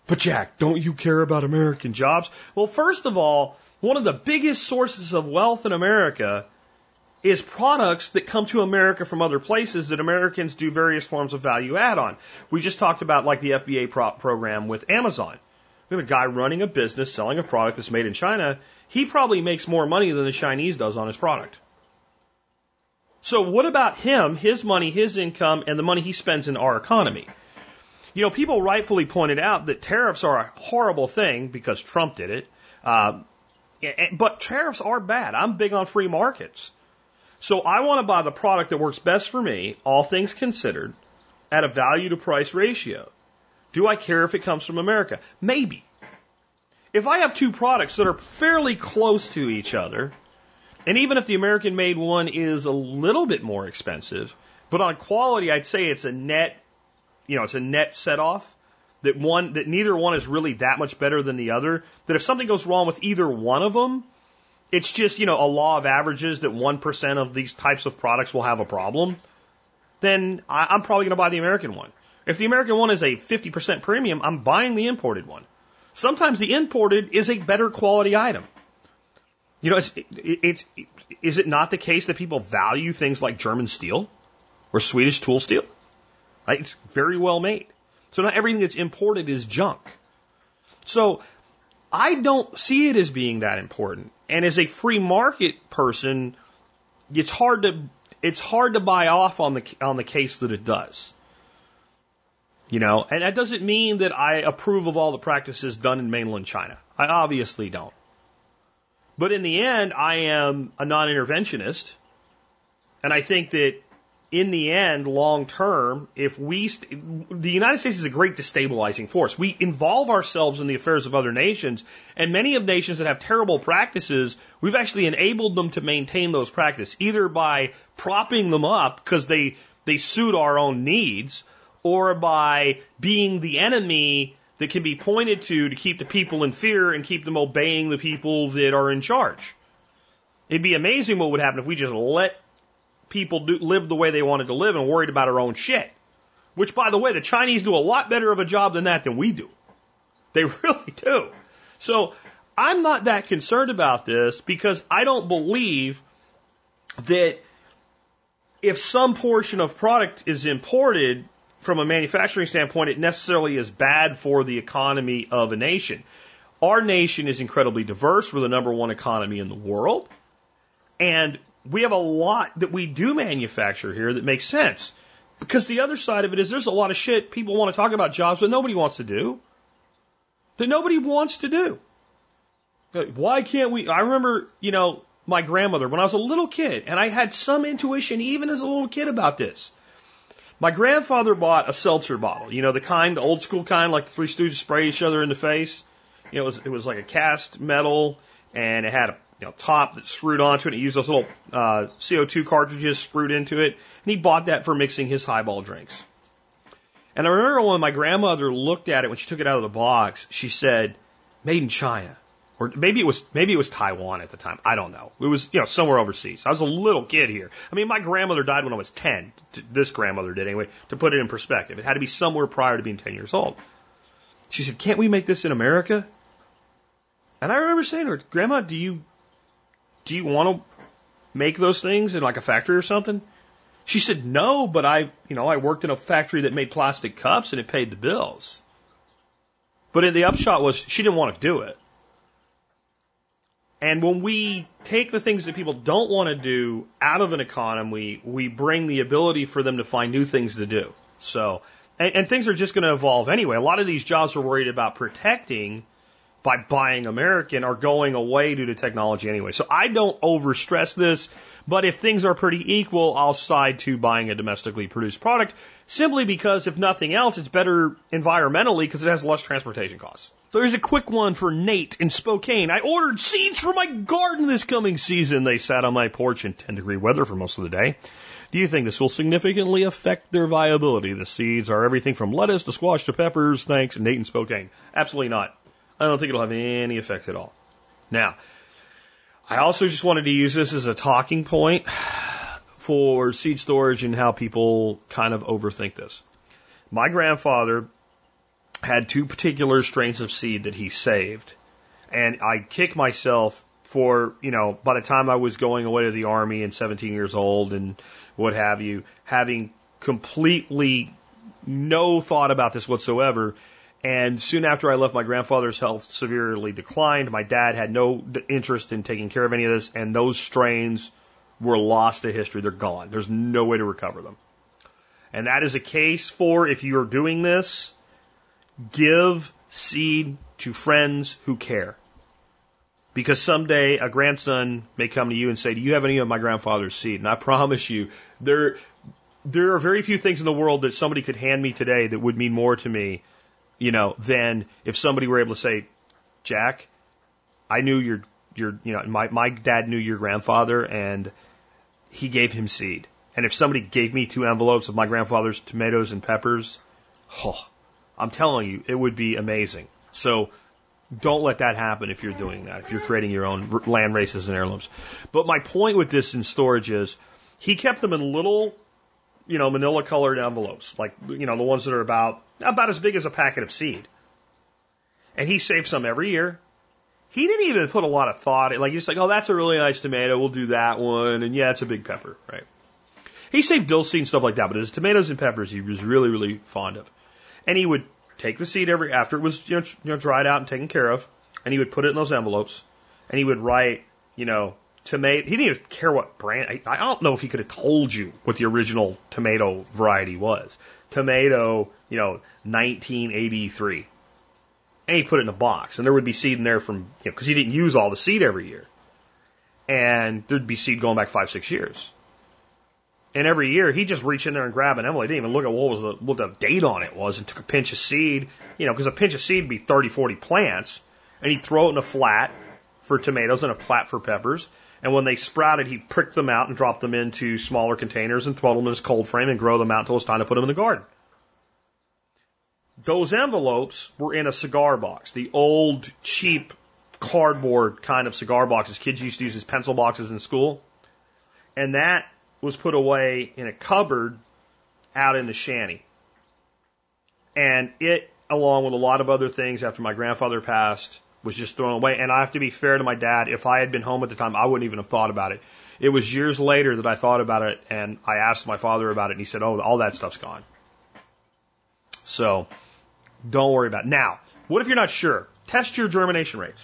But Jack, don't you care about American jobs? Well, first of all, one of the biggest sources of wealth in America is products that come to America from other places that Americans do various forms of value add on. We just talked about like the FBA prop program with Amazon. We have a guy running a business selling a product that's made in China. He probably makes more money than the Chinese does on his product. So what about him, his money, his income, and the money he spends in our economy? You know, people rightfully pointed out that tariffs are a horrible thing because Trump did it. Uh, but tariffs are bad. I'm big on free markets. So I want to buy the product that works best for me, all things considered, at a value to price ratio. Do I care if it comes from America? Maybe. If I have two products that are fairly close to each other, and even if the American made one is a little bit more expensive, but on quality, I'd say it's a net, you know, it's a net set off. That one, that neither one is really that much better than the other. That if something goes wrong with either one of them, it's just, you know, a law of averages that 1% of these types of products will have a problem. Then I, I'm probably going to buy the American one. If the American one is a 50% premium, I'm buying the imported one. Sometimes the imported is a better quality item. You know, it's, it's, is it not the case that people value things like German steel or Swedish tool steel? Right? It's very well made. So not everything that's imported is junk. So I don't see it as being that important. And as a free market person, it's hard to it's hard to buy off on the on the case that it does. You know, and that doesn't mean that I approve of all the practices done in mainland China. I obviously don't. But in the end, I am a non interventionist. And I think that in the end, long term, if we, st- the United States is a great destabilizing force. We involve ourselves in the affairs of other nations, and many of nations that have terrible practices, we've actually enabled them to maintain those practices, either by propping them up because they, they suit our own needs, or by being the enemy that can be pointed to to keep the people in fear and keep them obeying the people that are in charge. It'd be amazing what would happen if we just let people do, live the way they wanted to live and worried about our own shit. Which, by the way, the Chinese do a lot better of a job than that than we do. They really do. So I'm not that concerned about this because I don't believe that if some portion of product is imported from a manufacturing standpoint, it necessarily is bad for the economy of a nation. Our nation is incredibly diverse. We're the number one economy in the world. And we have a lot that we do manufacture here that makes sense. Because the other side of it is there's a lot of shit people want to talk about jobs, but nobody wants to do. That nobody wants to do. Why can't we? I remember, you know, my grandmother when I was a little kid, and I had some intuition even as a little kid about this. My grandfather bought a seltzer bottle, you know, the kind, the old school kind, like the Three Stooges spray each other in the face. You know, it was, it was like a cast metal, and it had a you know, top that screwed onto it. He used those little uh, CO2 cartridges screwed into it, and he bought that for mixing his highball drinks. And I remember when my grandmother looked at it when she took it out of the box, she said, "Made in China." Or maybe it was maybe it was Taiwan at the time. I don't know. It was you know somewhere overseas. I was a little kid here. I mean, my grandmother died when I was ten. This grandmother did anyway. To put it in perspective, it had to be somewhere prior to being ten years old. She said, "Can't we make this in America?" And I remember saying to her, "Grandma, do you do you want to make those things in like a factory or something?" She said, "No, but I you know I worked in a factory that made plastic cups and it paid the bills." But in the upshot was she didn't want to do it. And when we take the things that people don't want to do out of an economy, we bring the ability for them to find new things to do. So, and, and things are just going to evolve anyway. A lot of these jobs we're worried about protecting by buying American are going away due to technology anyway. So I don't overstress this, but if things are pretty equal, I'll side to buying a domestically produced product simply because if nothing else, it's better environmentally because it has less transportation costs. So here's a quick one for Nate in Spokane. I ordered seeds for my garden this coming season. They sat on my porch in 10 degree weather for most of the day. Do you think this will significantly affect their viability? The seeds are everything from lettuce to squash to peppers. Thanks, Nate in Spokane. Absolutely not. I don't think it'll have any effect at all. Now, I also just wanted to use this as a talking point for seed storage and how people kind of overthink this. My grandfather had two particular strains of seed that he saved. And I kick myself for, you know, by the time I was going away to the army and 17 years old and what have you, having completely no thought about this whatsoever. And soon after I left, my grandfather's health severely declined. My dad had no interest in taking care of any of this, and those strains were lost to history. They're gone. There's no way to recover them. And that is a case for if you're doing this, Give seed to friends who care. Because someday a grandson may come to you and say, Do you have any of my grandfather's seed? And I promise you, there, there are very few things in the world that somebody could hand me today that would mean more to me, you know, than if somebody were able to say, Jack, I knew your, your, you know, my, my dad knew your grandfather and he gave him seed. And if somebody gave me two envelopes of my grandfather's tomatoes and peppers, oh, I'm telling you, it would be amazing. So don't let that happen if you're doing that, if you're creating your own land races and heirlooms. But my point with this in storage is he kept them in little, you know, manila colored envelopes, like, you know, the ones that are about, about as big as a packet of seed. And he saved some every year. He didn't even put a lot of thought. In like, he's like, oh, that's a really nice tomato. We'll do that one. And yeah, it's a big pepper, right? He saved dill seed and stuff like that, but his tomatoes and peppers he was really, really fond of. And he would take the seed every after it was you know, you know dried out and taken care of, and he would put it in those envelopes, and he would write you know tomato. He didn't even care what brand. I, I don't know if he could have told you what the original tomato variety was. Tomato, you know, 1983. And he put it in a box, and there would be seed in there from, you know, because he didn't use all the seed every year. And there'd be seed going back five, six years. And every year he'd just reach in there and grab an envelope. He didn't even look at what was the, what the date on it was and took a pinch of seed, you know, because a pinch of seed would be 30, 40 plants. And he'd throw it in a flat for tomatoes and a flat for peppers. And when they sprouted, he'd prick them out and drop them into smaller containers and throw them in his cold frame and grow them out until it was time to put them in the garden. Those envelopes were in a cigar box, the old cheap cardboard kind of cigar boxes kids used to use as pencil boxes in school. And that was put away in a cupboard out in the shanty. And it, along with a lot of other things after my grandfather passed, was just thrown away. And I have to be fair to my dad. If I had been home at the time, I wouldn't even have thought about it. It was years later that I thought about it and I asked my father about it and he said, Oh, all that stuff's gone. So don't worry about it. Now, what if you're not sure? Test your germination rates.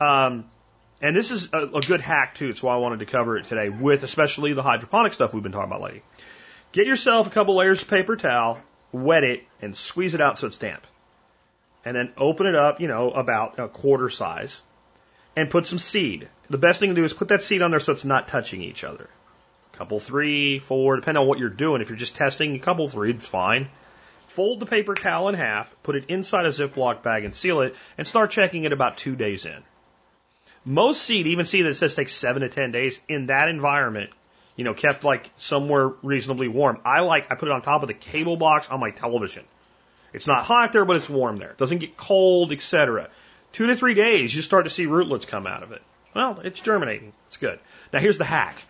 Um, and this is a, a good hack too. It's why I wanted to cover it today with especially the hydroponic stuff we've been talking about lately. Get yourself a couple layers of paper towel, wet it, and squeeze it out so it's damp and then open it up, you know, about a quarter size, and put some seed. The best thing to do is put that seed on there so it's not touching each other. Couple three, four, depending on what you're doing. If you're just testing, a couple three, it's fine. Fold the paper towel in half, put it inside a Ziploc bag and seal it, and start checking it about two days in. Most seed, even seed that says takes seven to ten days, in that environment, you know, kept like somewhere reasonably warm. I like, I put it on top of the cable box on my television. It's not hot there, but it's warm there. It doesn't get cold, etc. Two to three days, you start to see rootlets come out of it. Well, it's germinating. It's good. Now here's the hack.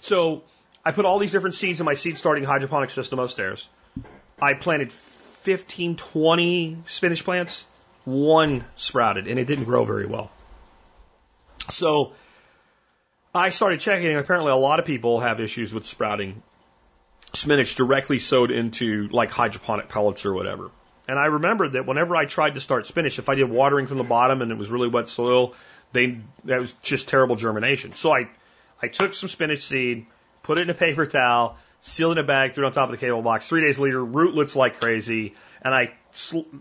So I put all these different seeds in my seed starting hydroponic system upstairs. I planted 15, 20 spinach plants. One sprouted and it didn't grow very well. So I started checking and apparently a lot of people have issues with sprouting spinach directly sowed into like hydroponic pellets or whatever. And I remembered that whenever I tried to start spinach, if I did watering from the bottom and it was really wet soil, they that was just terrible germination. So I I took some spinach seed, put it in a paper towel, sealed in a bag, threw it on top of the cable box. Three days later, rootlets like crazy, and I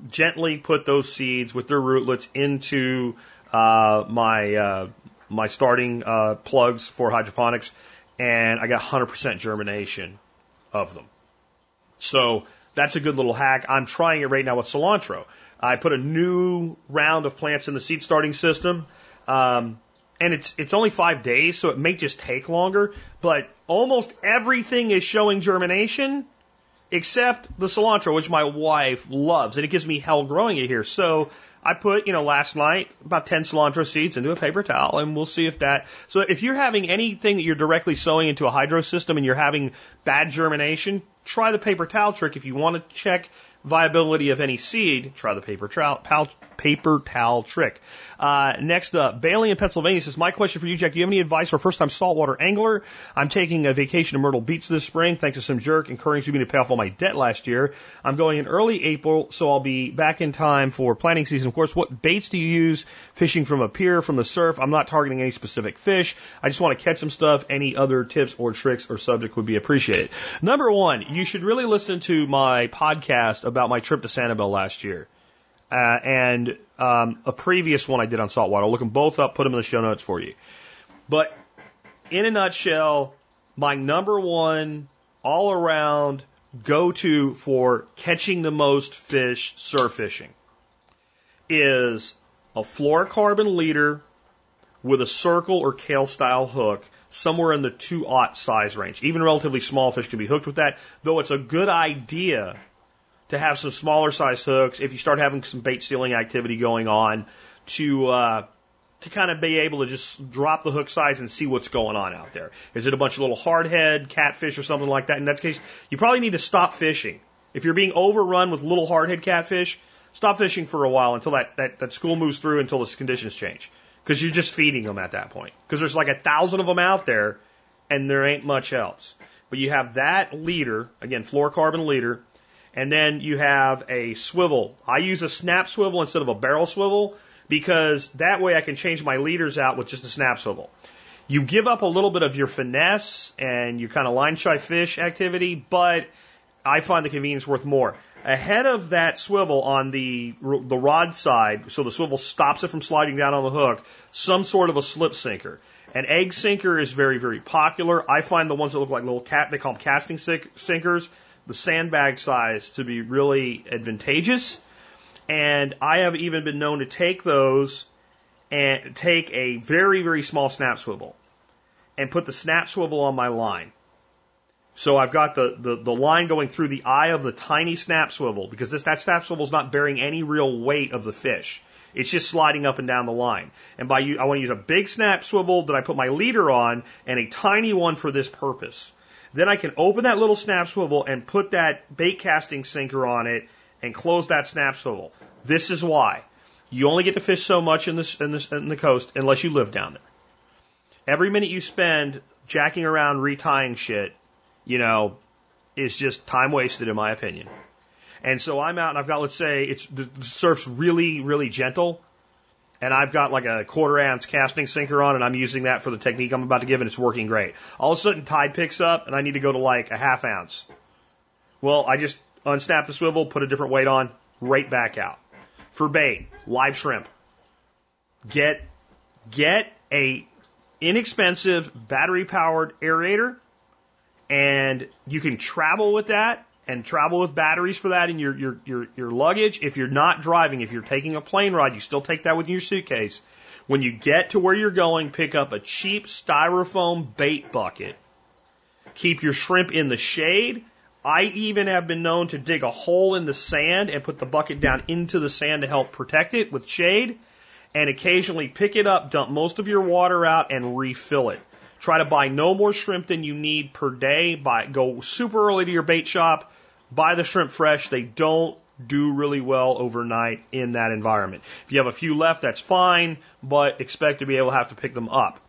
gently put those seeds with their rootlets into uh, my uh, my starting uh, plugs for hydroponics, and I got 100% germination of them. So that's a good little hack. I'm trying it right now with cilantro. I put a new round of plants in the seed starting system. Um, and it's it's only five days, so it may just take longer. But almost everything is showing germination, except the cilantro, which my wife loves, and it gives me hell growing it here. So I put, you know, last night about 10 cilantro seeds into a paper towel and we'll see if that. So if you're having anything that you're directly sowing into a hydro system and you're having bad germination, try the paper towel trick. If you want to check viability of any seed, try the paper towel, paper towel trick. Uh, next up, Bailey in Pennsylvania says, my question for you, Jack, do you have any advice for a first time saltwater angler? I'm taking a vacation to Myrtle Beach this spring, thanks to some jerk encouraging me to pay off all my debt last year. I'm going in early April, so I'll be back in time for planting season. Of course, what baits do you use fishing from a pier, from the surf? I'm not targeting any specific fish. I just want to catch some stuff. Any other tips or tricks or subject would be appreciated. Number one, you should really listen to my podcast about my trip to Sanibel last year. Uh, and um, a previous one I did on saltwater. I'll look them both up, put them in the show notes for you. But in a nutshell, my number one all around go to for catching the most fish surf fishing is a fluorocarbon leader with a circle or Kahle style hook somewhere in the two aught size range. Even relatively small fish can be hooked with that, though it's a good idea to have some smaller size hooks if you start having some bait stealing activity going on to uh, to kind of be able to just drop the hook size and see what's going on out there. Is it a bunch of little hardhead catfish or something like that? In that case, you probably need to stop fishing. If you're being overrun with little hardhead catfish, stop fishing for a while until that, that, that school moves through until the conditions change. Because you're just feeding them at that point. Because there's like a thousand of them out there and there ain't much else. But you have that leader, again, fluorocarbon leader, and then you have a swivel. I use a snap swivel instead of a barrel swivel because that way I can change my leaders out with just a snap swivel. You give up a little bit of your finesse and your kind of line shy fish activity, but I find the convenience worth more. Ahead of that swivel on the the rod side, so the swivel stops it from sliding down on the hook, some sort of a slip sinker. An egg sinker is very, very popular. I find the ones that look like little cat, they call them casting sinkers, the sandbag size to be really advantageous. And I have even been known to take those and take a very, very small snap swivel and put the snap swivel on my line. So I've got the, the, the line going through the eye of the tiny snap swivel because this, that snap swivel is not bearing any real weight of the fish. It's just sliding up and down the line. And by you, I want to use a big snap swivel that I put my leader on and a tiny one for this purpose. Then I can open that little snap swivel and put that bait casting sinker on it and close that snap swivel. This is why. You only get to fish so much in, this, in, this, in the coast unless you live down there. Every minute you spend jacking around retying shit, you know, is just time wasted in my opinion. And so I'm out and I've got, let's say, it's the surf's really, really gentle. And I've got like a quarter ounce casting sinker on and I'm using that for the technique I'm about to give and it's working great. All of a sudden tide picks up and I need to go to like a half ounce. Well, I just unsnap the swivel, put a different weight on, right back out. For bait, live shrimp. Get, get a inexpensive battery powered aerator and you can travel with that and travel with batteries for that in your, your, your, your luggage. If you're not driving, if you're taking a plane ride, you still take that with your suitcase. When you get to where you're going, pick up a cheap styrofoam bait bucket. Keep your shrimp in the shade. I even have been known to dig a hole in the sand and put the bucket down into the sand to help protect it with shade. And occasionally pick it up, dump most of your water out, and refill it. Try to buy no more shrimp than you need per day. Buy, go super early to your bait shop, buy the shrimp fresh. They don't do really well overnight in that environment. If you have a few left, that's fine, but expect to be able to have to pick them up.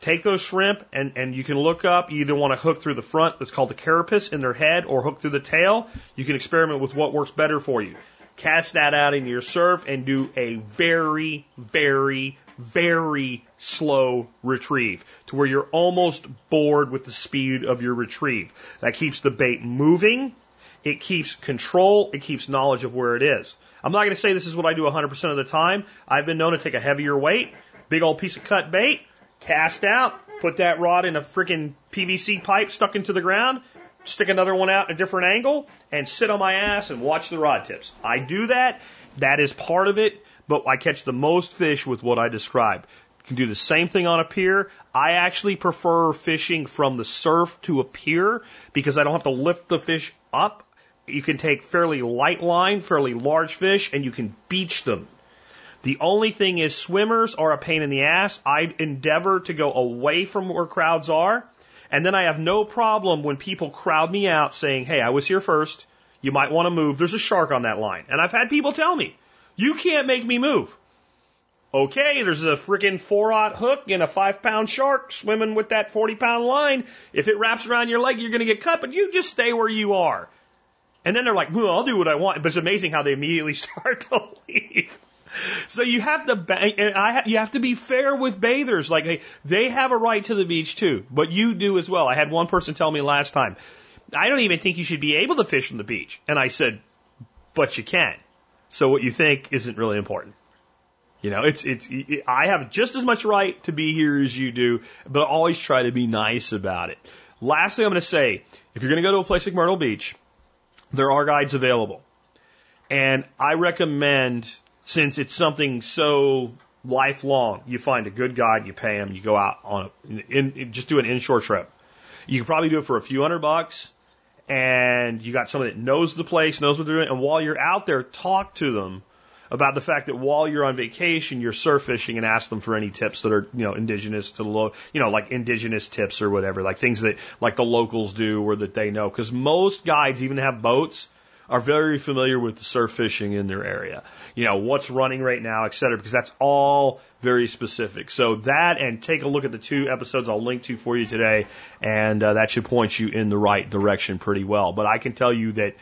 Take those shrimp and, and you can look up, you either want to hook through the front, that's called the carapace in their head, or hook through the tail. You can experiment with what works better for you. Cast that out into your surf and do a very, very, very slow retrieve to where you're almost bored with the speed of your retrieve. That keeps the bait moving. It keeps control. It keeps knowledge of where it is. I'm not going to say this is what I do 100% of the time. I've been known to take a heavier weight, big old piece of cut bait, cast out, put that rod in a freaking PVC pipe stuck into the ground, stick another one out at a different angle, and sit on my ass and watch the rod tips. I do that. That is part of it but I catch the most fish with what I describe. You can do the same thing on a pier. I actually prefer fishing from the surf to a pier because I don't have to lift the fish up. You can take fairly light line, fairly large fish, and you can beach them. The only thing is swimmers are a pain in the ass. I endeavor to go away from where crowds are. And then I have no problem when people crowd me out saying, Hey, I was here first. You might want to move. There's a shark on that line. And I've had people tell me, you can't make me move. Okay, there's a freaking four aught hook and a five pound shark swimming with that 40 pound line. If it wraps around your leg, you're going to get cut, but you just stay where you are. And then they're like, well, I'll do what I want. But it's amazing how they immediately start to leave. So you have to, I, you have to be fair with bathers. Like hey, they have a right to the beach too, but you do as well. I had one person tell me last time, I don't even think you should be able to fish on the beach. And I said, but you can. So what you think isn't really important. You know, it's, it's, I have just as much right to be here as you do, but always try to be nice about it. Last thing I'm going to say, if you're going to go to a place like Myrtle Beach, there are guides available. And I recommend, since it's something so lifelong, you find a good guide, you pay him, you go out on a, in, in, just do an inshore trip. You can probably do it for a few hundred bucks and you got someone that knows the place, knows what they're doing, and while you're out there, talk to them about the fact that while you're on vacation, you're surf fishing and ask them for any tips that are, you know, indigenous to the low, you know, like indigenous tips or whatever, like things that like the locals do or that they know. Because most guides even have boats are very familiar with the surf fishing in their area. You know, what's running right now, et cetera, because that's all very specific. So that and take a look at the two episodes I'll link to for you today, and uh, that should point you in the right direction pretty well. But I can tell you that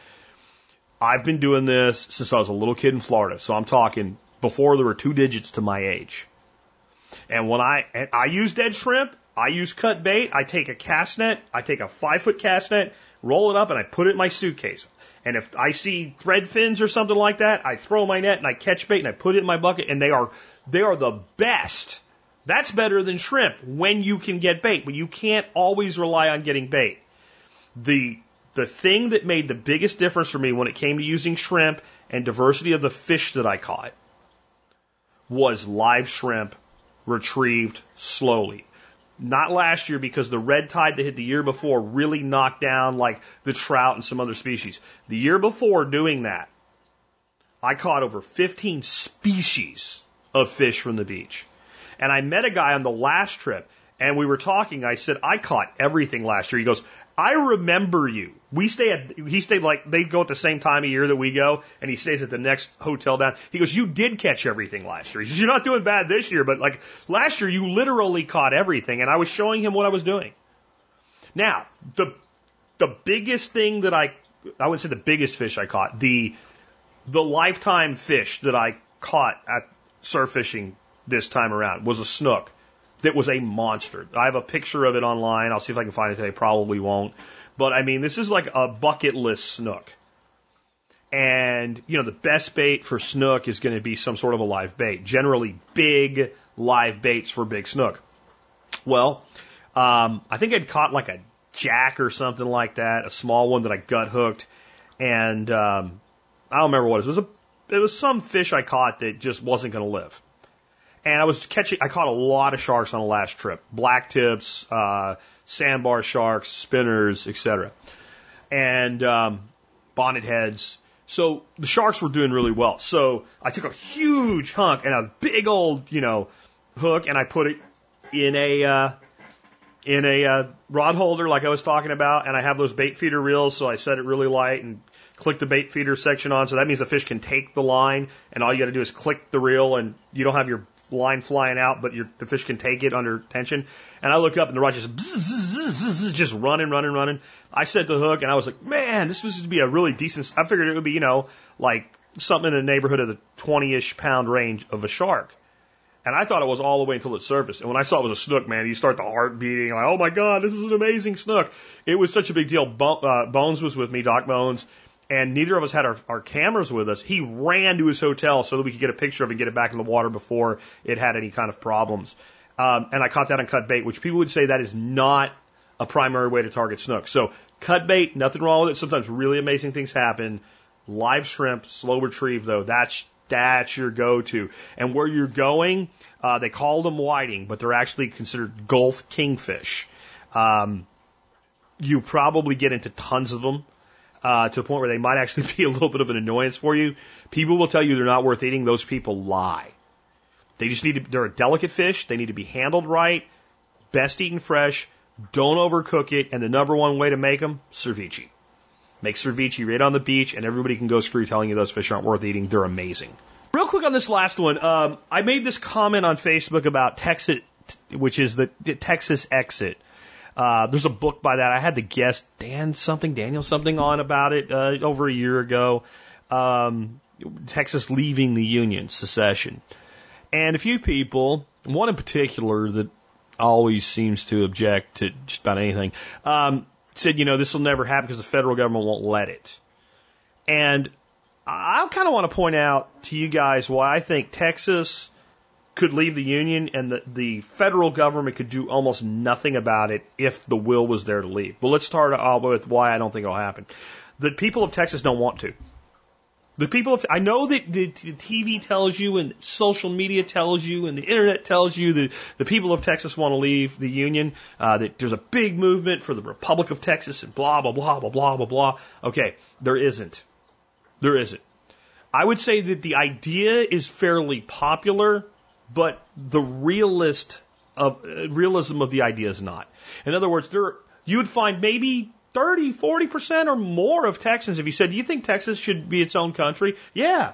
I've been doing this since I was a little kid in Florida. So I'm talking before there were two digits to my age. And when I and I use dead shrimp, I use cut bait. I take a cast net, I take a five foot cast net, roll it up, and I put it in my suitcase. And if I see thread fins or something like that, I throw my net and I catch bait and I put it in my bucket, and they are they are the best. That's better than shrimp when you can get bait, but you can't always rely on getting bait. The the thing that made the biggest difference for me when it came to using shrimp and diversity of the fish that I caught was live shrimp retrieved slowly. Not last year because the red tide that hit the year before really knocked down like the trout and some other species. The year before doing that, I caught over 15 species of fish from the beach. And I met a guy on the last trip and we were talking. I said, I caught everything last year. He goes, I remember you. We stay at, he stayed like, they go at the same time of year that we go, and he stays at the next hotel down. He goes, you did catch everything last year. He says, you're not doing bad this year, but like last year you literally caught everything, and I was showing him what I was doing. Now, the, the biggest thing that I, I would say the biggest fish I caught, the, the lifetime fish that I caught at surf fishing this time around was a snook that was a monster. I have a picture of it online. I'll see if I can find it today. Probably won't. But I mean, this is like a bucket list snook. And, you know, the best bait for snook is going to be some sort of a live bait. Generally, big live baits for big snook. Well, um, I think I'd caught like a jack or something like that, a small one that I gut hooked. And um, I don't remember what it was. It was, a, it was some fish I caught that just wasn't going to live and I was catching. I caught a lot of sharks on the last trip: black tips, uh, sandbar sharks, spinners, etc., and um, bonnet heads. So the sharks were doing really well. So I took a huge hunk and a big old, you know, hook, and I put it in a uh, in a uh, rod holder like I was talking about, and I have those bait feeder reels, so I set it really light and click the bait feeder section on. So that means the fish can take the line, and all you got to do is click the reel, and you don't have your line flying out, but your, the fish can take it under tension. And I look up and the rod just just running, running, running. I set the hook and I was like, man, this was to be a really decent. I figured it would be, you know, like something in the neighborhood of the 20-ish pound range of a shark. And I thought it was all the way until it surfaced. And when I saw it was a snook, man, you start the heart beating, like, oh my God, this is an amazing snook. It was such a big deal. Bo- uh, Bones was with me, Doc Bones, and neither of us had our, our cameras with us. He ran to his hotel so that we could get a picture of it and get it back in the water before it had any kind of problems. Um, and I caught that on cut bait, which people would say that is not a primary way to target snook. So cut bait, nothing wrong with it. Sometimes really amazing things happen. Live shrimp, slow retrieve though, that's that's your go-to. And where you're going, uh, they call them whiting, but they're actually considered Gulf kingfish. Um, you probably get into tons of them uh, to the point where they might actually be a little bit of an annoyance for you. People will tell you they're not worth eating. Those people lie. They just need to, they're a delicate fish. They need to be handled right. Best eaten fresh. Don't overcook it. And the number one way to make them, ceviche. Make ceviche right on the beach and everybody can go screw telling you those fish aren't worth eating. They're amazing. Real quick on this last one. Um, I made this comment on Facebook about Texas, which is the, the Texas exit. Uh, there's a book by that. I had the guest Dan something, Daniel something on about it uh, over a year ago. Um, Texas leaving the Union, secession. And a few people, one in particular that always seems to object to just about anything, um, said, you know, this will never happen because the federal government won't let it. And I kind of want to point out to you guys why I think Texas could leave the union and the, the federal government could do almost nothing about it if the will was there to leave. Well, let's start off with why I don't think it'll happen. The people of Texas don't want to. The people of, I know that the, the TV tells you and social media tells you and the internet tells you that the people of Texas want to leave the union, uh, that there's a big movement for the Republic of Texas and blah, blah, blah, blah, blah, blah, blah. Okay, there isn't. There isn't. I would say that the idea is fairly popular, but the realist of realism of the idea is not. In other words, there you would find maybe 30, 40% or more of Texans if you said, "Do you think Texas should be its own country?" Yeah.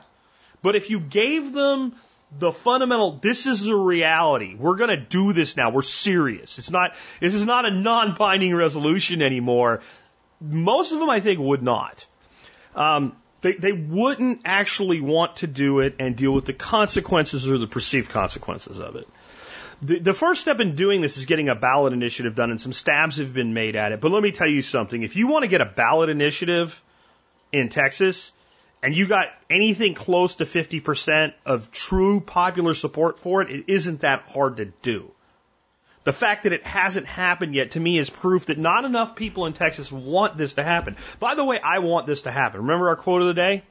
But if you gave them the fundamental this is the reality. We're going to do this now. We're serious. It's not this is not a non-binding resolution anymore. Most of them I think would not. Um, they, they wouldn't actually want to do it and deal with the consequences or the perceived consequences of it. The, the first step in doing this is getting a ballot initiative done, and some stabs have been made at it. But let me tell you something. If you want to get a ballot initiative in Texas, and you got anything close to 50% of true popular support for it, it isn't that hard to do. The fact that it hasn't happened yet to me is proof that not enough people in Texas want this to happen. By the way, I want this to happen. Remember our quote of the day?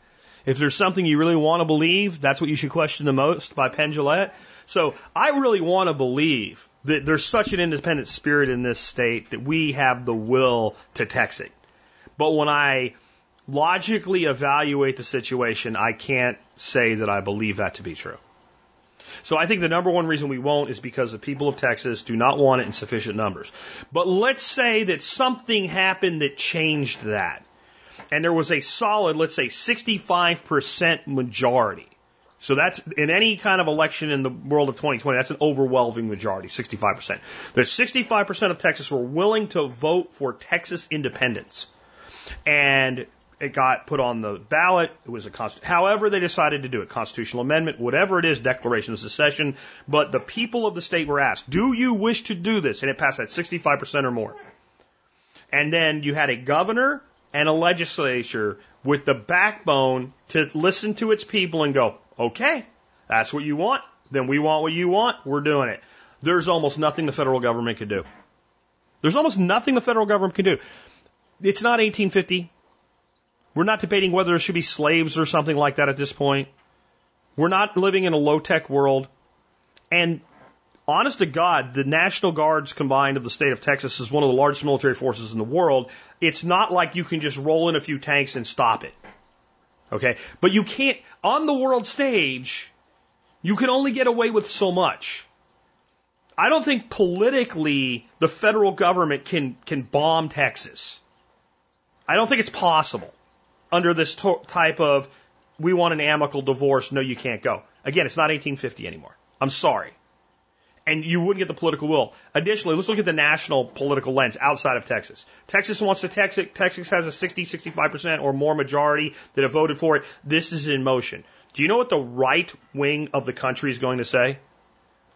If there's something you really want to believe, that's what you should question the most by Penn Jillette. So I really want to believe that there's such an independent spirit in this state that we have the will to Texit. But when I logically evaluate the situation, I can't say that I believe that to be true. So I think the number one reason we won't is because the people of Texas do not want it in sufficient numbers. But let's say that something happened that changed that. And there was a solid, let's say 65% majority. So that's in any kind of election in the world of 2020, that's an overwhelming majority, 65%. That 65% of Texas were willing to vote for Texas independence. And it got put on the ballot. It was a const- however they decided to do it, constitutional amendment, whatever it is, declaration of secession. But the people of the state were asked, "Do you wish to do this?" And it passed at 65% or more. And then you had a governor and a legislature with the backbone to listen to its people and go, "Okay, that's what you want. Then we want what you want. We're doing it." There's almost nothing the federal government could do. There's almost nothing the federal government can do. It's not 1850. We're not debating whether there should be slaves or something like that at this point. We're not living in a low tech world. And honest to God, the National Guards combined of the state of Texas is one of the largest military forces in the world. It's not like you can just roll in a few tanks and stop it. Okay? But you can't, on the world stage, you can only get away with so much. I don't think politically the federal government can, can bomb Texas. I don't think it's possible under this to- type of we want an amicable divorce, no, you can't go. Again, it's not 1850 anymore. I'm sorry. And you wouldn't get the political will. Additionally, let's look at the national political lens outside of Texas. Texas wants to Texit. Texas has a 60, 65% or more majority that have voted for it. This is in motion. Do you know what the right wing of the country is going to say?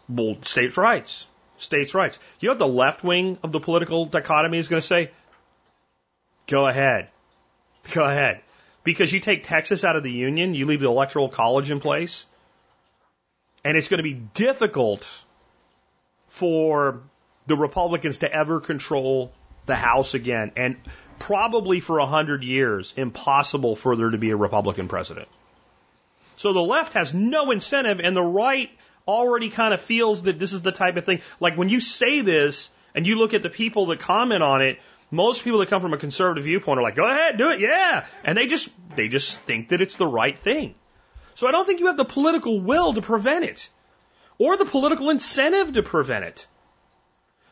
Well, states' rights. States' rights. You know what the left wing of the political dichotomy is going to say? Go ahead. Go ahead. Because you take Texas out of the union, you leave the electoral college in place, and it's going to be difficult for the Republicans to ever control the House again, and probably for a hundred years, impossible for there to be a Republican president. So the left has no incentive, and the right already kind of feels that this is the type of thing. Like when you say this, and you look at the people that comment on it, most people that come from a conservative viewpoint are like, go ahead, do it, yeah. And they just, they just think that it's the right thing. So I don't think you have the political will to prevent it or the political incentive to prevent it.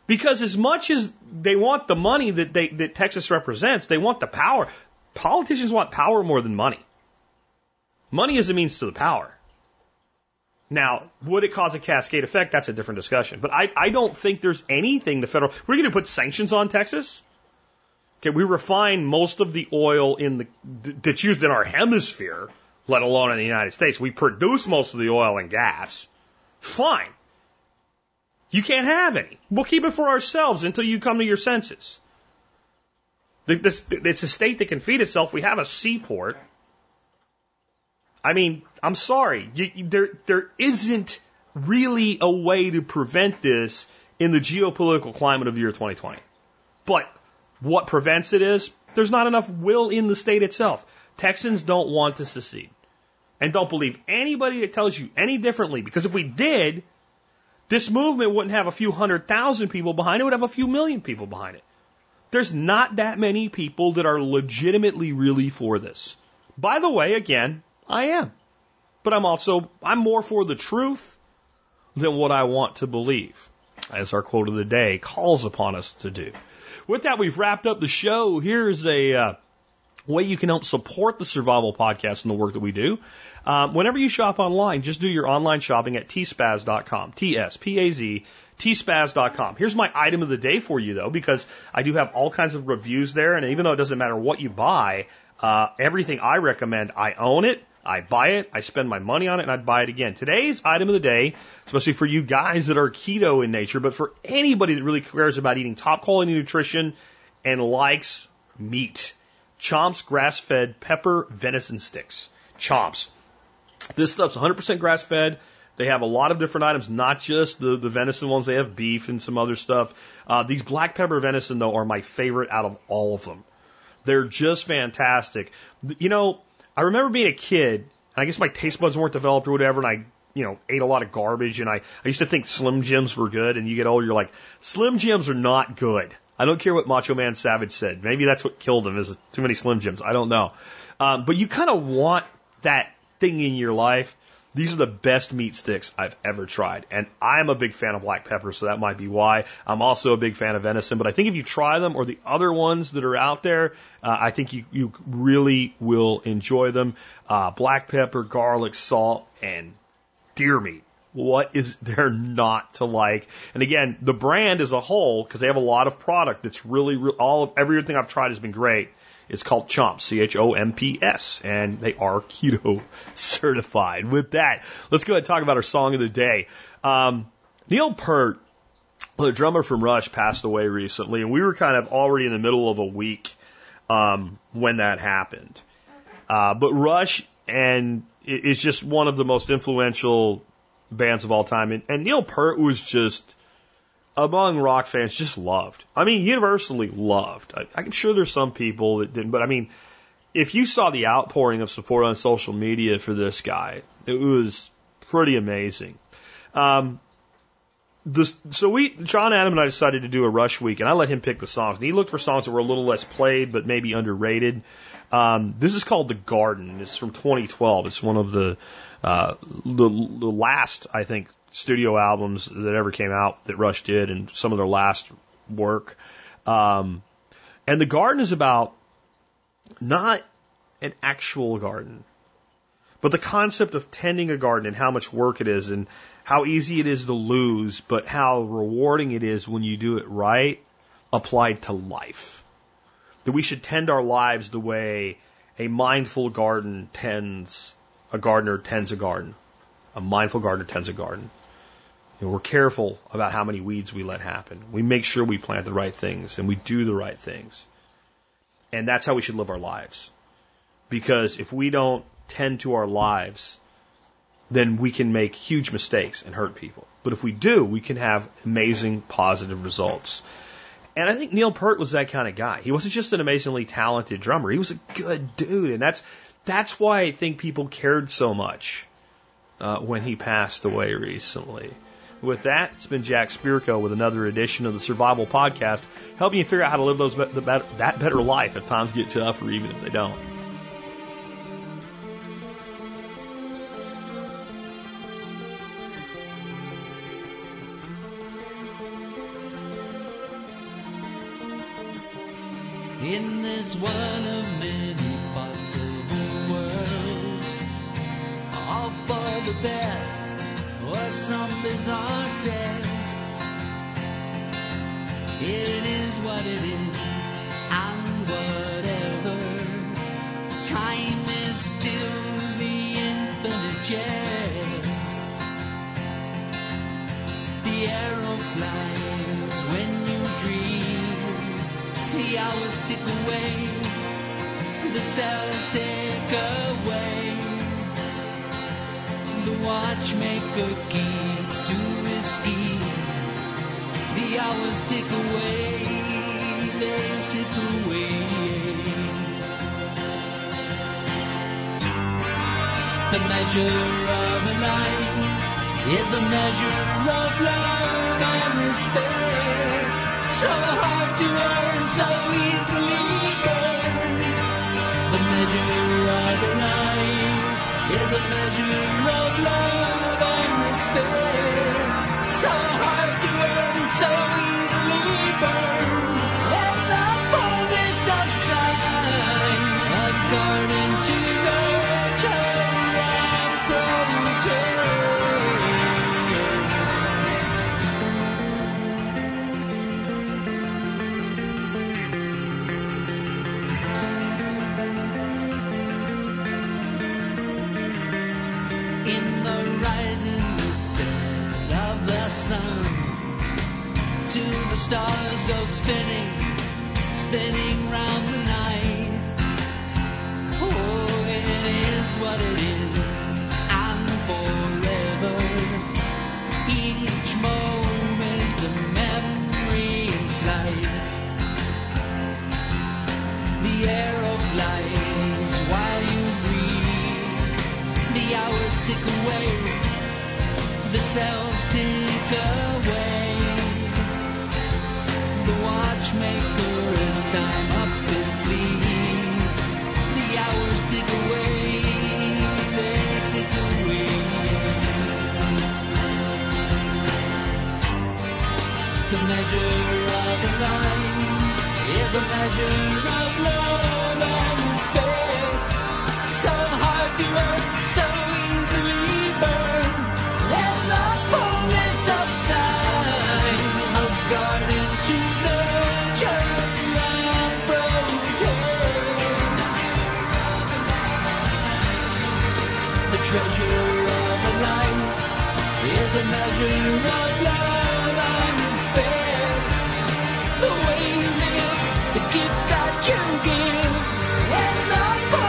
Because as much as they want the money that they, that Texas represents, they want the power. Politicians want power more than money. Money is a means to the power. Now, would it cause a cascade effect? That's a different discussion. But I, I don't think there's anything the federal, we're going to put sanctions on Texas? Okay, we refine most of the oil in the that's used in our hemisphere, let alone in the United States. We produce most of the oil and gas. Fine. You can't have any. We'll keep it for ourselves until you come to your senses. It's a state that can feed itself. We have a seaport. I mean, I'm sorry. You, there, there isn't really a way to prevent this in the geopolitical climate of the year 2020. But what prevents it is there's not enough will in the state itself. Texans don't want to secede. And don't believe anybody that tells you any differently, because if we did, this movement wouldn't have a few hundred thousand people behind it, it would have a few million people behind it. There's not that many people that are legitimately really for this. By the way, again, I am. But I'm also, I'm more for the truth than what I want to believe, as our quote of the day calls upon us to do. With that, we've wrapped up the show. Here's a uh, way you can help support the Survival Podcast and the work that we do. Um, whenever you shop online, just do your online shopping at tspaz.com. T-S-P-A-Z, tspaz.com. Here's my item of the day for you, though, because I do have all kinds of reviews there, and even though it doesn't matter what you buy, uh, everything I recommend, I own it. I buy it, I spend my money on it, and I'd buy it again. Today's item of the day, especially for you guys that are keto in nature, but for anybody that really cares about eating top quality nutrition and likes meat. Chomps grass fed pepper venison sticks. Chomps. This stuff's 100% grass fed. They have a lot of different items, not just the, the venison ones. They have beef and some other stuff. Uh, these black pepper venison, though, are my favorite out of all of them. They're just fantastic. You know, I remember being a kid, and I guess my taste buds weren't developed or whatever, and I, you know, ate a lot of garbage, and I, I used to think Slim Jims were good, and you get older, you're like, Slim Jims are not good. I don't care what Macho Man Savage said. Maybe that's what killed him is too many Slim Jims. I don't know. Um, but you kind of want that thing in your life. These are the best meat sticks I've ever tried. And I'm a big fan of black pepper, so that might be why. I'm also a big fan of venison, but I think if you try them or the other ones that are out there, uh, I think you, you really will enjoy them. Uh, black pepper, garlic, salt, and deer meat. What is there not to like? And again, the brand as a whole, because they have a lot of product that's really, all of everything I've tried has been great. It's called Chomps, C H O M P S, and they are keto certified. With that, let's go ahead and talk about our song of the day. Um, Neil Peart, the drummer from Rush, passed away recently, and we were kind of already in the middle of a week um, when that happened. Uh, but Rush and it's just one of the most influential bands of all time, and, and Neil Peart was just among rock fans just loved. I mean, universally loved. I, I'm sure there's some people that didn't, but I mean, if you saw the outpouring of support on social media for this guy, it was pretty amazing. Um, this, so we, John Adam and I decided to do a rush week, and I let him pick the songs. And he looked for songs that were a little less played, but maybe underrated. Um, this is called The Garden. It's from 2012. It's one of the, uh, the, the last, I think, studio albums that ever came out that Rush did and some of their last work. Um, and the garden is about not an actual garden, but the concept of tending a garden and how much work it is and how easy it is to lose, but how rewarding it is when you do it right applied to life. That we should tend our lives the way a mindful garden tends, a gardener tends a garden. A mindful gardener tends a garden. You know, we're careful about how many weeds we let happen. We make sure we plant the right things and we do the right things. And that's how we should live our lives. Because if we don't tend to our lives, then we can make huge mistakes and hurt people. But if we do, we can have amazing positive results. And I think Neil Peart was that kind of guy. He wasn't just an amazingly talented drummer. He was a good dude. And that's, that's why I think people cared so much, uh, when he passed away recently. With that, it's been Jack Spirko with another edition of the Survival Podcast, helping you figure out how to live those that better life if times get tough or even if they don't. In this one some bizarre test. It is what it is, and whatever. Time is still the infinite jest. The arrow flies when you dream. The hours tick away. The cells take away. The watchmaker keeps The hours tick away, they tick away. The measure of a life is a measure of love and respect. So hard to earn, so easily burned. The measure of a life is a measure of love and respect. So hard to earn, so easily stars go spinning, spinning round the night. Oh, it is what it is, and forever. Each moment a memory in flight. The air of light while you breathe. The hours tick away. The cells measure of a is a measure of love and. So hard to earn, so easily burned. The fullness of time, a garden to nurture and protect. The treasure of a life is a measure of love gifts that you give, and the